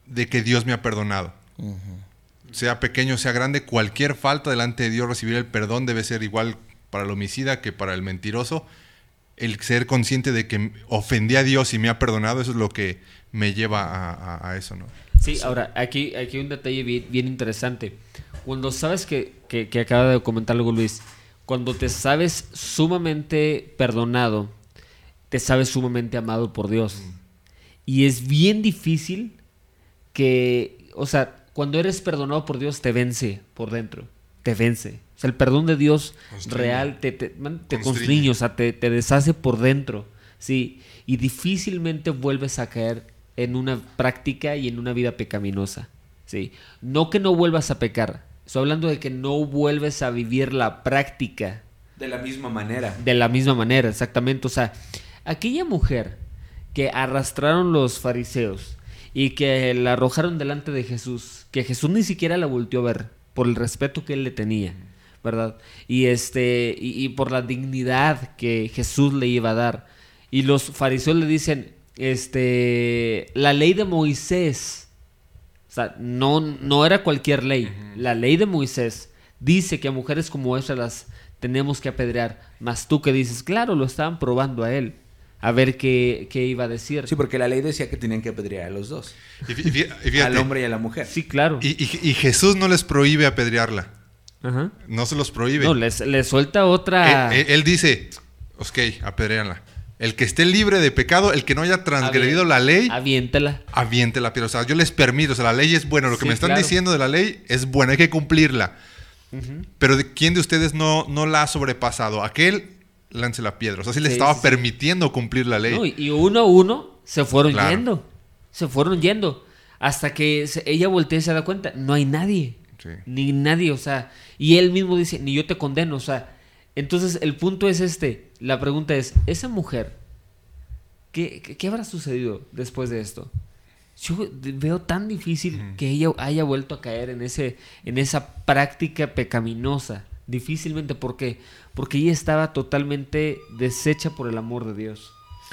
Speaker 3: de que Dios me ha perdonado. Sea pequeño, sea grande, cualquier falta delante de Dios, recibir el perdón debe ser igual para el homicida que para el mentiroso. El ser consciente de que ofendí a Dios y me ha perdonado, eso es lo que me lleva a, eso, ¿no?
Speaker 4: Sí, ahora, aquí, aquí hay un detalle bien interesante. Cuando sabes que, que, acaba de comentar algo Luis, cuando te sabes sumamente perdonado, te sabes sumamente amado por Dios. Y es bien difícil que, o sea, cuando eres perdonado por Dios, te vence por dentro, te vence. O sea, el perdón de Dios real te, te, te constriñe, o sea, te, te, deshace por dentro, ¿sí? Y difícilmente vuelves a caer en una práctica y en una vida pecaminosa, ¿sí? No que no vuelvas a pecar, Estoy hablando de que no vuelves a vivir la práctica.
Speaker 1: De la misma manera.
Speaker 4: De la misma manera, exactamente. O sea, aquella mujer que arrastraron los fariseos y que la arrojaron delante de Jesús, que Jesús ni siquiera la volteó a ver por el respeto que él le tenía, ¿verdad? Y este y, y por la dignidad que Jesús le iba a dar. Y los fariseos le dicen, este, la ley de Moisés o sea, no, no era cualquier ley. La ley de Moisés dice que a mujeres como esas las tenemos que apedrear. Más tú que dices, claro, lo estaban probando a él. A ver qué, iba a decir.
Speaker 1: Sí, porque la ley decía que tenían que apedrear a los dos. al hombre y a la mujer.
Speaker 4: Sí, claro.
Speaker 3: Y, Jesús no les prohíbe apedrearla. No se los prohíbe.
Speaker 4: No, les, suelta otra.
Speaker 3: Él, él dice, ok, apedreanla. El que esté libre de pecado, el que no haya transgredido la ley,
Speaker 4: aviéntela.
Speaker 3: Aviéntela, pero o sea, yo les permito, o sea, la ley es buena, lo que me están diciendo de la ley es buena, hay que cumplirla. Pero de, ¿quién de ustedes no, no la ha sobrepasado? Aquel lance la piedra, o sea, si le estaba permitiendo cumplir la ley.
Speaker 4: y uno a uno se fueron yendo, se fueron yendo, hasta que ella voltea y se da cuenta, no hay nadie.
Speaker 3: Sí.
Speaker 4: Ni nadie, o sea, y él mismo dice, ni yo te condeno, o sea, entonces el punto es este, la pregunta es, esa mujer, ¿qué, qué, qué habrá sucedido después de esto? Yo veo tan difícil que ella haya vuelto a caer en, ese, en esa práctica pecaminosa, difícilmente, porque Porque ella estaba totalmente deshecha por el amor de Dios.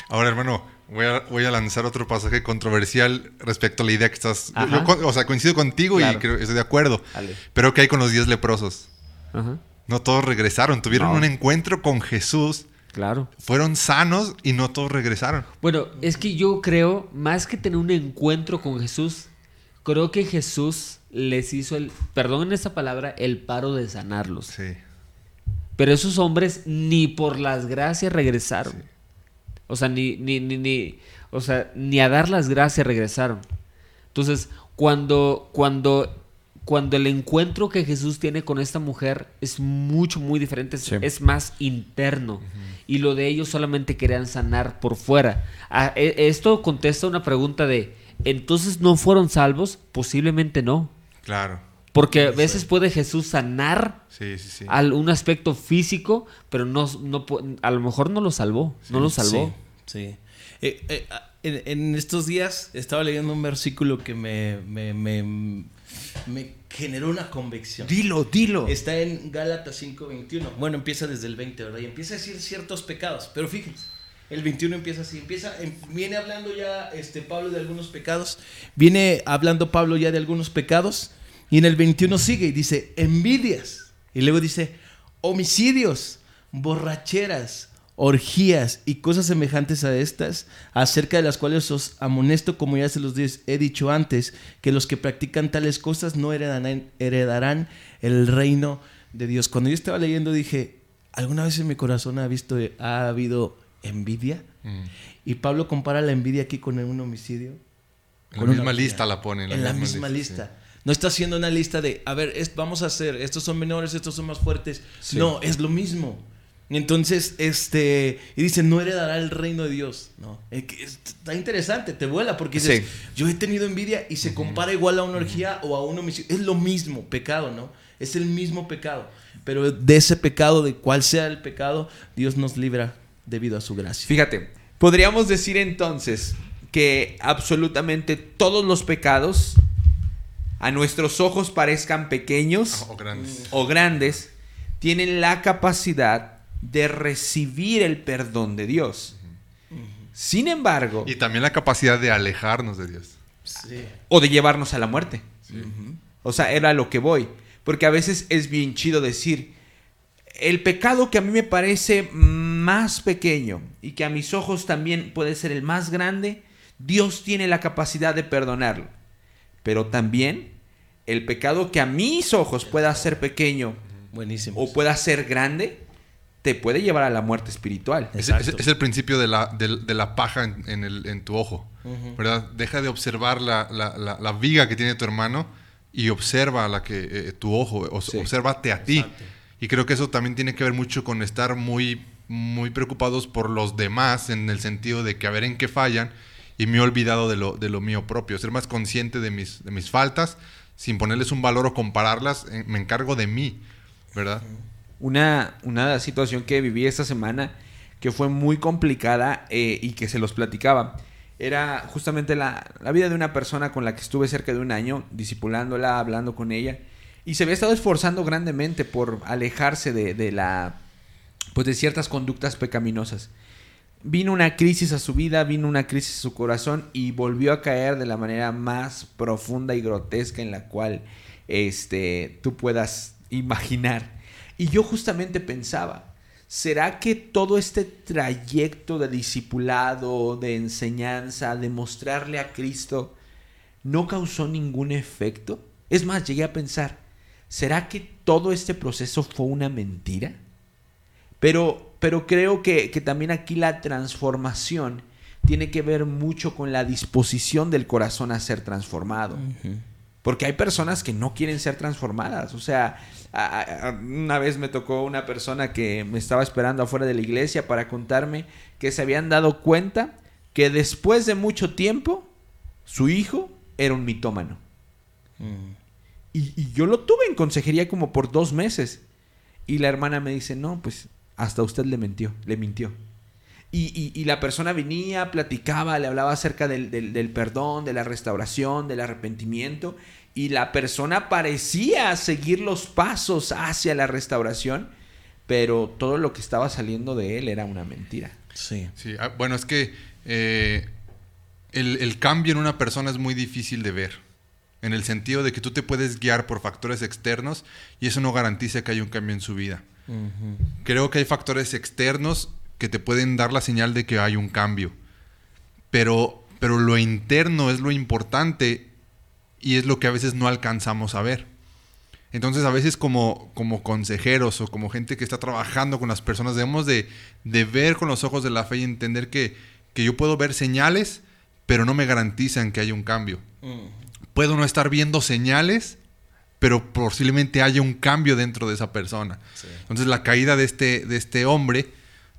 Speaker 3: Ahora, hermano, voy a, voy a lanzar otro pasaje controversial respecto a la idea que estás... Yo o sea, coincido contigo
Speaker 4: Claro.
Speaker 3: y creo, estoy de acuerdo.
Speaker 4: Dale.
Speaker 3: Pero ¿qué hay con los diez leprosos?
Speaker 4: Ajá.
Speaker 3: No todos regresaron. Tuvieron
Speaker 4: No.
Speaker 3: un encuentro con Jesús.
Speaker 4: Claro.
Speaker 3: Fueron sanos y no todos regresaron.
Speaker 4: Bueno, es que yo creo, más que tener un encuentro con Jesús, creo que Jesús les hizo el, perdón esta palabra, el paro de sanarlos.
Speaker 3: Sí.
Speaker 4: Pero esos hombres ni por las gracias regresaron. O sea, ni, ni, ni, ni, o sea, ni a dar las gracias regresaron. Entonces, cuando, cuando, cuando el encuentro que Jesús tiene con esta mujer es mucho, muy diferente, es,
Speaker 1: Sí.
Speaker 4: es más interno. Y lo de ellos solamente querían sanar por fuera. Ah, e- esto contesta una pregunta de, ¿entonces no fueron salvos? Posiblemente no.
Speaker 3: Claro.
Speaker 4: Porque a veces puede Jesús sanar
Speaker 3: Sí, sí, sí.
Speaker 4: al un aspecto físico, pero no, a lo mejor no lo salvó, no lo salvó.
Speaker 2: Sí. sí. Eh, eh, en, en estos días estaba leyendo un versículo que me, me, me, me generó una convicción.
Speaker 1: Dilo, dilo.
Speaker 2: Está en Gálatas 5:21. Bueno, empieza desde el 20, ¿verdad? Y empieza a decir ciertos pecados. Pero fíjense, el 21 empieza así. Empieza, em- viene hablando ya este, Pablo de algunos pecados. Viene hablando Pablo ya de algunos pecados. Y en el 21 sigue y dice, envidias. Y luego dice, homicidios, borracheras, orgías y cosas semejantes a estas, acerca de las cuales os amonesto, como ya se los he dicho antes, que los que practican tales cosas no heredarán, heredarán el reino de Dios. Cuando yo estaba leyendo dije, ¿alguna vez en mi corazón ha, visto, ha habido envidia?
Speaker 3: Mm.
Speaker 2: Y Pablo compara la envidia aquí con un homicidio.
Speaker 3: En la misma lista la pone.
Speaker 2: En la misma lista. No está haciendo una lista de, a ver, es- vamos a hacer, estos son menores, estos son más fuertes.
Speaker 1: Sí.
Speaker 2: No, es lo mismo. Entonces, este, y dice, no heredará el reino de Dios. No, Es que es- está interesante, te vuela, porque dices,
Speaker 1: Sí.
Speaker 2: yo he tenido envidia y se compara igual a una orgía o a un homicidio. Es lo mismo, pecado, ¿no? Es el mismo pecado. Pero de ese pecado, de cuál sea el pecado, Dios nos libra debido a su gracia.
Speaker 1: Fíjate, podríamos decir entonces que absolutamente todos los pecados a nuestros ojos parezcan pequeños
Speaker 3: O grandes.
Speaker 1: o grandes, tienen la capacidad de recibir el perdón de Dios. Sin embargo,
Speaker 3: Y también la capacidad de alejarnos de Dios.
Speaker 2: Sí.
Speaker 1: o de llevarnos a la muerte. O sea, era a lo que voy. Porque a veces es bien chido decir, el pecado que a mí me parece más pequeño y que a mis ojos también puede ser el más grande, Dios tiene la capacidad de perdonarlo. Pero también el pecado que a mis ojos pueda ser pequeño
Speaker 2: Buenísimo.
Speaker 1: o pueda ser grande, te puede llevar a la muerte espiritual.
Speaker 3: Es,
Speaker 2: Exacto.
Speaker 3: es- es el principio de la, de la paja en, en el- en tu ojo.
Speaker 2: Ujú.
Speaker 3: ¿Verdad? Deja de observar la, la- la- la viga que tiene tu hermano y observa la que eh, tu ojo, o,
Speaker 1: Sí.
Speaker 3: obsérvate a ti. Y creo que eso también tiene que ver mucho con estar muy, muy preocupados por los demás, en el sentido de que a ver en qué fallan, y me he olvidado de lo, de lo mío propio. Ser más consciente de mis, de mis faltas, sin ponerles un valor o compararlas, eh, me encargo de mí, ¿verdad?
Speaker 1: Una, una situación que viví esta semana que fue muy complicada eh, y que se los platicaba. Era justamente la, la vida de una persona con la que estuve cerca de un año, discipulándola, hablando con ella. Y se había estado esforzando grandemente por alejarse de, de la. Pues de ciertas conductas pecaminosas. Vino una crisis a su vida, vino una crisis a su corazón y volvió a caer de la manera más profunda y grotesca en la cual este, tú puedas imaginar. Y yo justamente pensaba, ¿será que todo este trayecto de discipulado, de enseñanza, de mostrarle a Cristo, no causó ningún efecto? Es más, llegué a pensar, ¿será que todo este proceso fue una mentira? Pero, pero creo que, que también aquí la transformación tiene que ver mucho con la disposición del corazón a ser transformado. Porque hay personas que no quieren ser transformadas. O sea, una vez me tocó una persona que me estaba esperando afuera de la iglesia para contarme que se habían dado cuenta que después de mucho tiempo su hijo era un mitómano.
Speaker 2: Mm.
Speaker 1: Y, y yo lo tuve en consejería como por dos meses. Y la hermana me dice, no, pues hasta usted le mintió, le mintió. Y, y- y la persona venía, platicaba, le hablaba acerca del, del- del perdón, de la restauración, del arrepentimiento. Y la persona parecía seguir los pasos hacia la restauración, pero todo lo que estaba saliendo de él era una mentira.
Speaker 2: Sí.
Speaker 3: Sí, ah, bueno, es que eh, el, el cambio en una persona es muy difícil de ver. En el sentido de que tú te puedes guiar por factores externos y eso no garantiza que haya un cambio en su vida. Creo que hay factores externos que te pueden dar la señal de que hay un cambio. Pero, pero lo interno es lo importante y es lo que a veces no alcanzamos a ver. Entonces a veces como, como consejeros o como gente que está trabajando con las personas debemos de, de ver con los ojos de la fe y entender que, que yo puedo ver señales, pero no me garantizan que haya un cambio. Puedo no estar viendo señales, pero posiblemente haya un cambio dentro de esa persona. Entonces la caída de este, de este hombre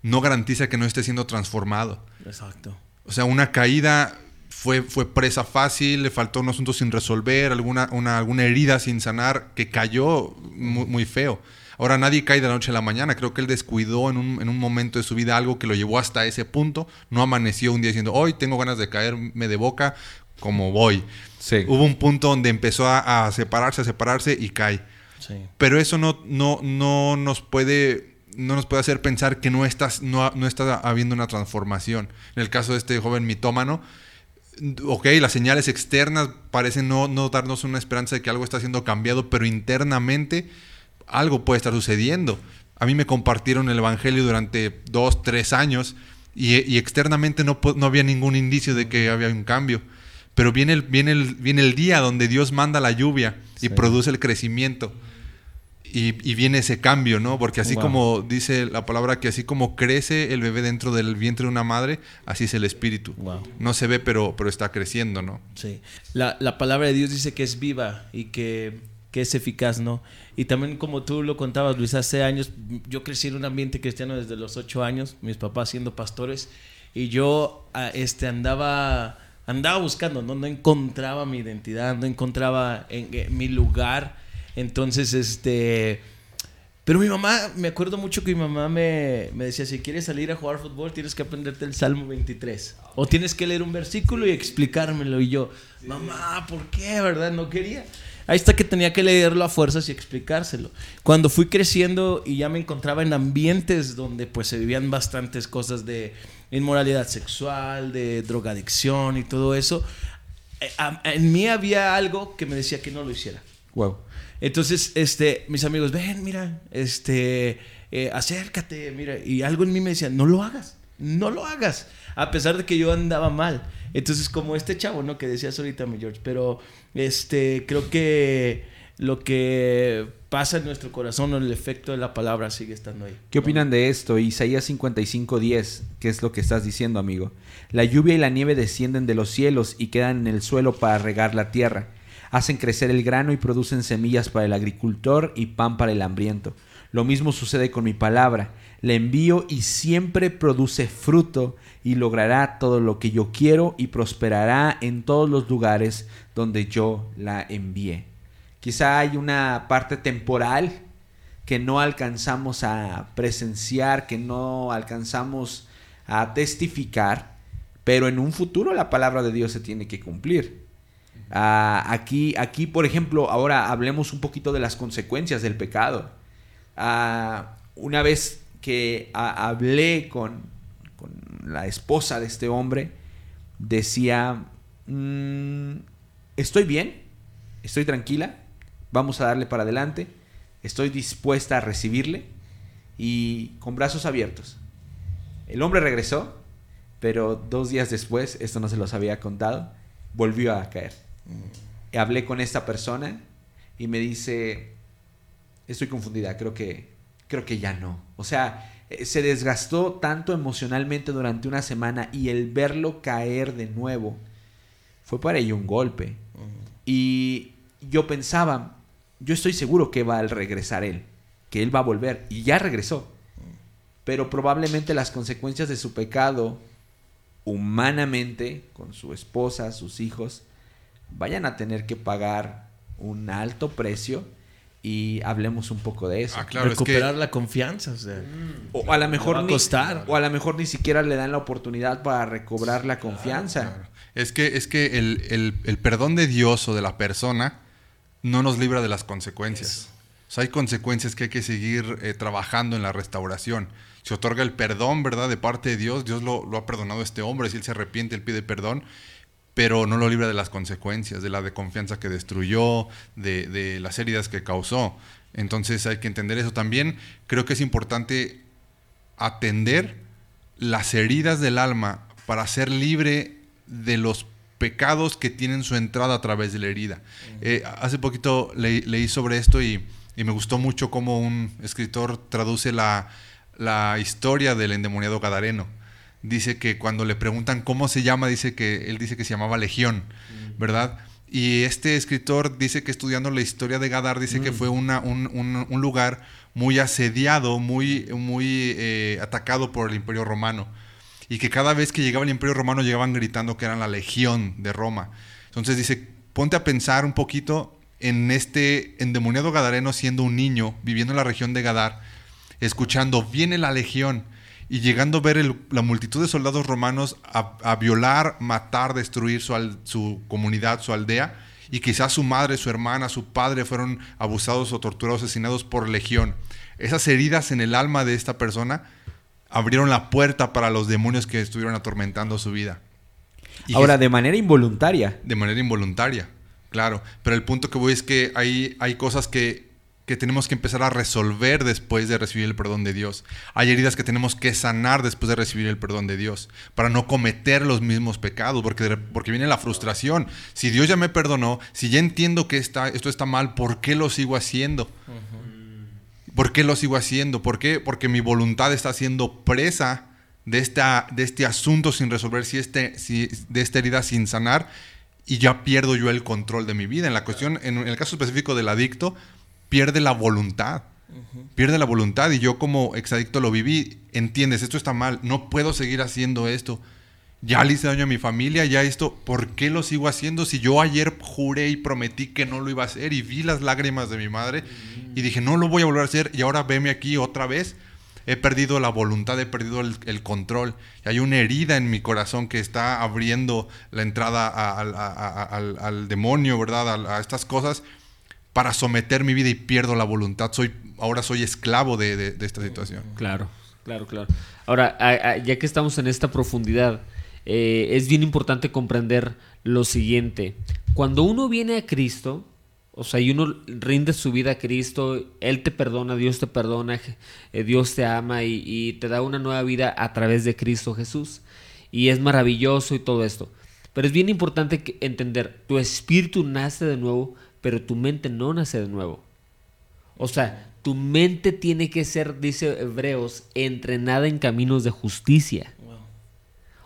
Speaker 3: no garantiza que no esté siendo transformado.
Speaker 2: Exacto.
Speaker 3: O sea, una caída fue, fue presa fácil, le faltó un asunto sin resolver, alguna, una, alguna herida sin sanar, que cayó muy, muy feo. Ahora nadie cae de la noche a la mañana. Creo que él descuidó en un, en un momento de su vida algo que lo llevó hasta ese punto. No amaneció un día diciendo, hoy tengo ganas de caerme de boca como voy.
Speaker 1: Sí.
Speaker 3: Hubo un punto donde empezó a, a separarse, a separarse y cae.
Speaker 2: Sí.
Speaker 3: Pero eso no, no, no nos puede no nos puede hacer pensar que no, estás, no, no está habiendo una transformación. En el caso de este joven mitómano, ok, las señales externas parecen no, no darnos una esperanza de que algo está siendo cambiado, pero internamente algo puede estar sucediendo. A mí me compartieron el Evangelio durante dos, tres años y, y externamente no, no había ningún indicio de que había un cambio. Pero viene el, viene el, viene el día donde Dios manda la lluvia y
Speaker 2: Sí.
Speaker 3: produce el crecimiento. Y, y viene ese cambio, ¿no? Porque así
Speaker 2: Wow.
Speaker 3: como dice la palabra que así como crece el bebé dentro del vientre de una madre, así es el espíritu.
Speaker 2: Wow.
Speaker 3: No se ve, pero, pero está creciendo, ¿no?
Speaker 2: Sí. La, la palabra de Dios dice que es viva y que, que es eficaz, ¿no? Y también como tú lo contabas, Luis, hace años, yo crecí en un ambiente cristiano desde los ocho años, mis papás siendo pastores, y yo ah, este, andaba, andaba buscando, ¿no? No encontraba mi identidad, no encontraba en, en mi lugar. Entonces, este... Pero mi mamá, me acuerdo mucho que mi mamá me, me decía, si quieres salir a jugar fútbol, tienes que aprenderte el Salmo 23. O tienes que leer un versículo y explicármelo. Y yo, mamá, ¿por qué? ¿Verdad? No quería. Ahí está que tenía que leerlo a fuerzas y explicárselo. Cuando fui creciendo y ya me encontraba en ambientes donde pues se vivían bastantes cosas de inmoralidad sexual, de drogadicción y todo eso, eh, en mí había algo que me decía que no lo hiciera.
Speaker 1: Wow.
Speaker 2: Entonces, este, mis amigos, ven, mira, este, eh, acércate, mira, y algo en mí me decía, no lo hagas, no lo hagas, a pesar de que yo andaba mal. Entonces, como este chavo, ¿no? Que decías ahorita, mi George, pero, este, creo que lo que pasa en nuestro corazón o el efecto de la palabra sigue estando ahí.
Speaker 1: ¿Qué opinan de esto? Isaías 55:10, ¿qué es lo que estás diciendo, amigo? La lluvia y la nieve descienden de los cielos y quedan en el suelo para regar la tierra. Hacen crecer el grano y producen semillas para el agricultor y pan para el hambriento. Lo mismo sucede con mi palabra. La envío y siempre produce fruto y logrará todo lo que yo quiero y prosperará en todos los lugares donde yo la envié. Quizá hay una parte temporal que no alcanzamos a presenciar, que no alcanzamos a testificar, pero en un futuro la palabra de Dios se tiene que cumplir. Ah, aquí, aquí, por ejemplo, ahora hablemos un poquito de las consecuencias del pecado. Ah, una vez que hablé con, con la esposa de este hombre, decía, "Mm, estoy bien, estoy tranquila, vamos a darle para adelante, estoy dispuesta a recibirle y con brazos abiertos. El hombre regresó, pero dos días después, esto no se los había contado, volvió a caer. Y hablé con esta persona y me dice, estoy confundida, creo que, creo que ya no. O sea, eh, se desgastó tanto emocionalmente durante una semana y el verlo caer de nuevo fue para ella un golpe. Y yo pensaba, yo estoy seguro que va a regresar él, que él va a volver, y ya regresó. Pero probablemente las consecuencias de su pecado, humanamente, con su esposa, sus hijos, vayan a tener que pagar un alto precio y hablemos un poco de eso.
Speaker 3: Ah, claro, es que
Speaker 2: Recuperar la confianza. o sea.
Speaker 1: O a lo mejor
Speaker 2: va a
Speaker 1: ni,
Speaker 2: costar.
Speaker 1: o a lo mejor ni siquiera le dan la oportunidad para recobrar la confianza.
Speaker 3: Claro. Es que, es que el, el- el perdón de Dios o de la persona no nos libra de las consecuencias. O sea, hay consecuencias que hay que seguir eh, trabajando en la restauración. Se otorga el perdón, ¿verdad? De parte de Dios. Dios lo, lo ha perdonado a este hombre. Si él se arrepiente, él pide perdón. Pero no lo libra de las consecuencias, de la de confianza que destruyó, de, de las heridas que causó. Entonces hay que entender eso. También creo que es importante atender las heridas del alma para ser libre de los pecados que tienen su entrada a través de la herida. Eh, hace poquito le- leí sobre esto y, y me gustó mucho cómo un escritor traduce la, la historia del endemoniado gadareno. Dice que cuando le preguntan cómo se llama, dice que él dice que se llamaba Legión, ¿verdad? Y este escritor dice que estudiando la historia de Gadar, dice que fue una- un, un- un lugar muy asediado, muy, muy eh, atacado por el Imperio Romano. Y que cada vez que llegaba el Imperio Romano llegaban gritando que eran la Legión de Roma. Entonces dice, ponte a pensar un poquito en este endemoniado gadareno siendo un niño, viviendo en la región de Gadar, escuchando, viene la Legión, y llegando a ver el- la multitud de soldados romanos a, a violar, matar, destruir su, al- su comunidad, su aldea, y quizás su madre, su hermana, su padre fueron abusados o torturados, asesinados por legión. Esas heridas en el alma de esta persona abrieron la puerta para los demonios que estuvieron atormentando su vida. Y
Speaker 1: Ahora, de manera involuntaria.
Speaker 3: de manera involuntaria, claro. Pero el punto que voy es que hay, hay cosas que, que tenemos que empezar a resolver después de recibir el perdón de Dios. Hay heridas que tenemos que sanar después de recibir el perdón de Dios, para no cometer los mismos pecados, porque, porque viene la frustración. Si Dios ya me perdonó, si ya entiendo que está, esto está mal, ¿por qué lo sigo haciendo? ¿Por qué lo sigo haciendo? ¿Por qué? Porque mi voluntad está siendo presa de, esta, de este asunto sin resolver, si este, si, de esta herida sin sanar, y ya pierdo yo el control de mi vida. En la cuestión, en el caso específico del adicto, pierde la voluntad. Pierde la voluntad y yo como exadicto lo viví, entiendes, esto está mal, no puedo seguir haciendo esto. Ya le hice daño a mi familia, ya esto, ¿por qué lo sigo haciendo? Si yo ayer juré y prometí que no lo iba a hacer y vi las lágrimas de mi madre y dije, no lo voy a volver a hacer y ahora veme aquí otra vez. He perdido la voluntad, he perdido el, el control. Y hay una herida en mi corazón que está abriendo la entrada a- al- a- a- al, al demonio, ¿verdad? A estas cosas para someter mi vida y pierdo la voluntad. Soy, ahora soy esclavo de, esta situación.
Speaker 4: Claro, claro, claro. Ahora, ya que estamos en esta profundidad, eh, es bien importante comprender lo siguiente. Cuando uno viene a Cristo, o sea, y uno rinde su vida a Cristo, Él te perdona, Dios te perdona, eh, Dios te ama y, y te da una nueva vida a través de Cristo Jesús. Y es maravilloso y todo esto. Pero es bien importante entender, tu espíritu nace de nuevo, pero tu mente no nace de nuevo. O sea, tu mente tiene que ser, dice Hebreos, entrenada en caminos de justicia.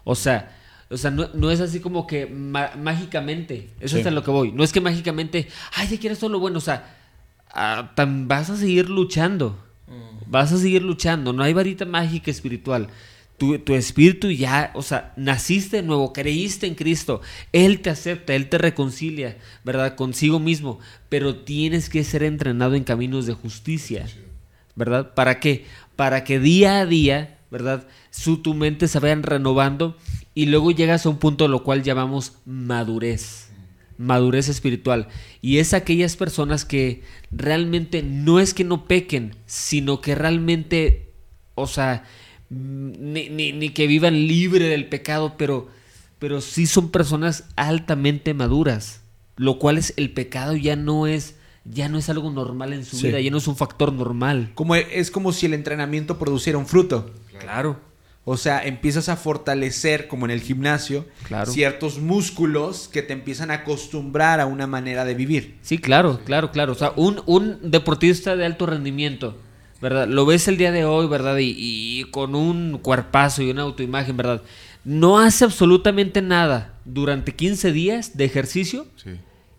Speaker 4: O sea, o sea no, no es así como que mágicamente, eso
Speaker 1: Sí.
Speaker 4: es a lo que voy. No es que mágicamente, ay, ya quieres todo lo bueno. O sea, tan- vas a seguir luchando. Vas a seguir luchando. No hay varita mágica espiritual. Tu, tu espíritu ya, o sea, naciste de nuevo, creíste en Cristo. Él te acepta, Él te reconcilia, ¿verdad? Consigo mismo. Pero tienes que ser entrenado en caminos de justicia. ¿verdad? ¿Para qué? Para que día a día, ¿verdad? Su, tu mente se vayan renovando y luego llegas a un punto lo cual llamamos madurez, madurez espiritual. Y es aquellas personas que realmente no es que no pequen, sino que realmente, o sea, ni, ni- ni que vivan libre del pecado, pero, pero sí son personas altamente maduras, lo cual es el pecado ya no es ya no es algo normal en su
Speaker 1: Sí.
Speaker 4: vida, ya no es un factor normal.
Speaker 1: Como, es como si el entrenamiento produciera un fruto.
Speaker 4: Claro.
Speaker 1: O sea, empiezas a fortalecer, como en el gimnasio,
Speaker 4: Claro.
Speaker 1: ciertos músculos que te empiezan a acostumbrar a una manera de vivir.
Speaker 4: Sí, claro, claro, claro. O sea, un, un deportista de alto rendimiento, ¿verdad? Lo ves el día de hoy, ¿verdad? Y, y con un cuerpazo y una autoimagen, ¿verdad? No hace absolutamente nada durante 15 días de ejercicio
Speaker 3: Sí.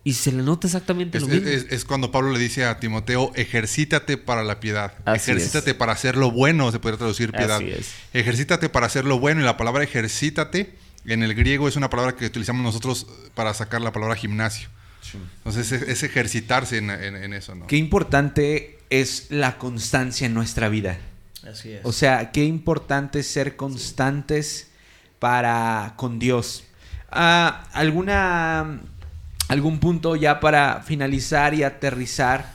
Speaker 4: y se le nota exactamente
Speaker 3: Es,
Speaker 4: lo mismo.
Speaker 3: es- es cuando Pablo le dice a Timoteo, ejercítate para la piedad.
Speaker 4: Así
Speaker 3: ejercítate
Speaker 4: es.
Speaker 3: para hacer lo bueno, se puede traducir piedad.
Speaker 4: Así es.
Speaker 3: Ejercítate para hacer lo bueno. Y la palabra ejercítate en el griego es una palabra que utilizamos nosotros para sacar la palabra gimnasio. Entonces es, es ejercitarse en, en- en eso, ¿no?
Speaker 1: Qué importante es la constancia en nuestra vida.
Speaker 2: Así es.
Speaker 1: O sea, qué importante es ser constantes para con Dios. Ah, ¿Alguna algún punto ya para finalizar y aterrizar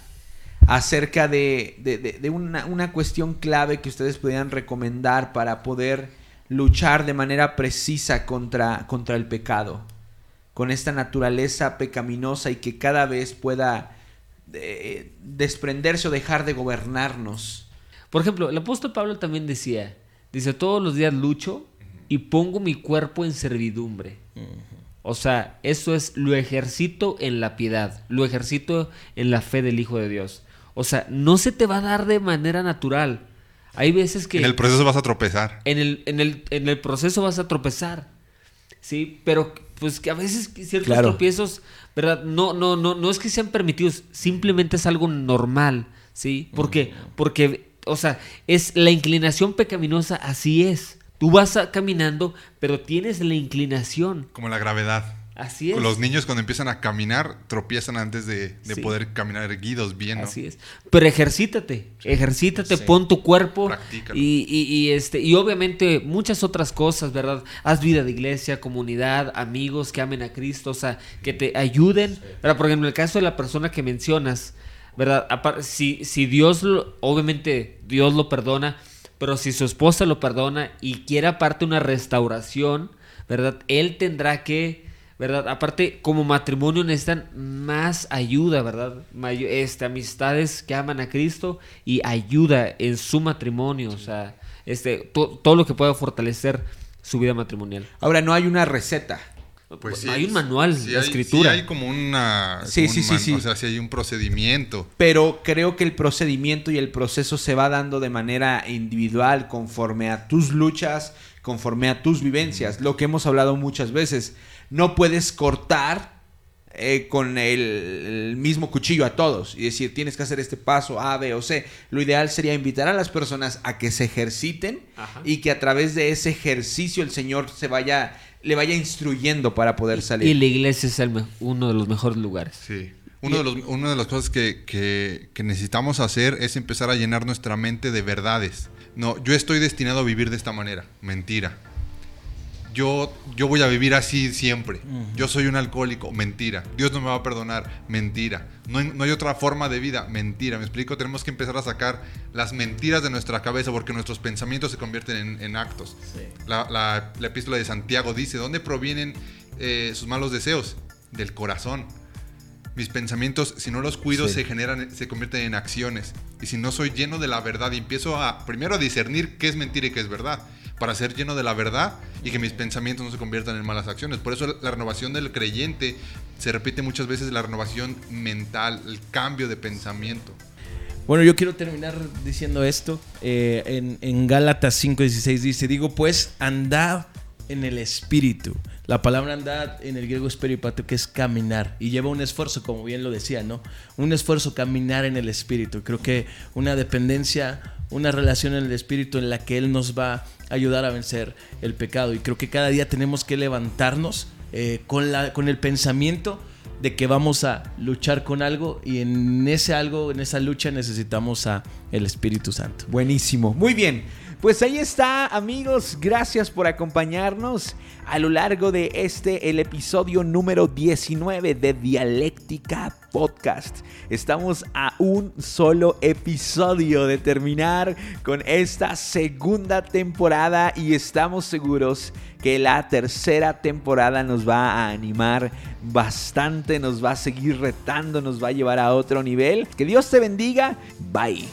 Speaker 1: acerca de, de- de- de una, una cuestión clave que ustedes pudieran recomendar para poder luchar de manera precisa contra, contra el pecado, con esta naturaleza pecaminosa y que cada vez pueda eh, desprenderse o dejar de gobernarnos.
Speaker 4: Por ejemplo, el apóstol Pablo también decía, dice, todos los días lucho y pongo mi cuerpo en servidumbre. O sea, eso es lo ejercito en la piedad, lo ejercito en la fe del Hijo de Dios. O sea, no se te va a dar de manera natural. Hay veces que
Speaker 3: En el proceso vas a tropezar.
Speaker 4: en el, en el, en el proceso vas a tropezar. Sí, pero pues que a veces ciertos
Speaker 1: Claro.
Speaker 4: tropiezos, ¿verdad? No, no, no, no es que sean permitidos, simplemente es algo normal, ¿sí? Porque, porque, o sea, es la inclinación pecaminosa, así es. Tú vas a- caminando, pero tienes la inclinación.
Speaker 3: Como la gravedad.
Speaker 4: Así es.
Speaker 3: Los niños cuando empiezan a caminar tropiezan antes de, de
Speaker 4: Sí.
Speaker 3: poder caminar erguidos bien, ¿no?
Speaker 4: Así es. Pero ejercítate, ejercítate,
Speaker 2: Sí.
Speaker 4: pon tu cuerpo y, y- y, este y obviamente muchas otras cosas, ¿verdad? Haz vida de iglesia, comunidad, amigos que amen a Cristo, o sea, que te ayuden. ¿verdad? Porque en el caso de la persona que mencionas, ¿verdad? Si, si Dios, lo- obviamente Dios lo perdona, pero si su esposa lo perdona y quiere aparte una restauración, ¿verdad? Él tendrá que ¿verdad? Aparte, como matrimonio necesitan más ayuda, ¿verdad? Mayo- este, amistades que aman a Cristo y ayuda en su matrimonio, o sea, este, to- todo lo que pueda fortalecer su vida matrimonial.
Speaker 1: Ahora, no hay una receta.
Speaker 3: Pues sí,
Speaker 4: hay un manual
Speaker 3: sí
Speaker 4: de
Speaker 3: hay-
Speaker 4: escritura.
Speaker 3: Sí hay como una...
Speaker 1: Sí,
Speaker 3: como
Speaker 1: sí,
Speaker 3: un
Speaker 1: sí, sí.
Speaker 3: O sea, sí hay un procedimiento.
Speaker 1: Pero creo que el procedimiento y el proceso se va dando de manera individual, conforme a tus luchas, conforme a tus vivencias. Lo que hemos hablado muchas veces. No puedes cortar eh, con el, el mismo cuchillo a todos y decir tienes que hacer este paso A, B o C. Lo ideal sería invitar a las personas a que se ejerciten
Speaker 4: Ajá.
Speaker 1: y que a través de ese ejercicio el Señor se vaya, le vaya instruyendo para poder salir.
Speaker 4: Y la iglesia es el uno de los mejores lugares.
Speaker 3: Sí. Uno de los, una de las cosas que, que- que necesitamos hacer es empezar a llenar nuestra mente de verdades. No, yo estoy destinado a vivir de esta manera. Mentira. Yo, yo voy a vivir así siempre. Yo soy un alcohólico. Mentira. Dios no me va a perdonar. Mentira. No hay, no hay otra forma de vida. Mentira. Me explico. Tenemos que empezar a sacar las mentiras de nuestra cabeza porque nuestros pensamientos se convierten en, en actos. La, la- la epístola de Santiago dice, ¿dónde provienen eh, sus malos deseos? Del corazón. Mis pensamientos, si no los cuido,
Speaker 1: Sí.
Speaker 3: se generan, se convierten en acciones. Y si no soy lleno de la verdad y empiezo a, primero a discernir qué es mentira y qué es verdad, para ser lleno de la verdad y que mis pensamientos no se conviertan en malas acciones. Por eso la renovación del creyente se repite muchas veces la renovación mental, el cambio de pensamiento.
Speaker 2: Bueno, yo quiero terminar diciendo esto. Eh, en, en Gálatas 5:16 dice, digo pues, andad en el espíritu. La palabra andad en el griego es que es caminar. Y lleva un esfuerzo, como bien lo decía, ¿no? Un esfuerzo caminar en el espíritu. Creo que una dependencia, una relación en el espíritu en la que Él nos va a ayudar a vencer el pecado. Y creo que cada día tenemos que levantarnos eh, con, la, con el pensamiento de que vamos a luchar con algo y en ese algo, en esa lucha necesitamos a el Espíritu Santo.
Speaker 1: Buenísimo, muy bien. Pues ahí está, amigos. Gracias por acompañarnos a lo largo de este, el episodio número 19 de Dialéctica Podcast. Estamos a un solo episodio de terminar con esta segunda temporada y estamos seguros que la tercera temporada nos va a animar bastante, nos va a seguir retando, nos va a llevar a otro nivel. Que Dios te bendiga. Bye.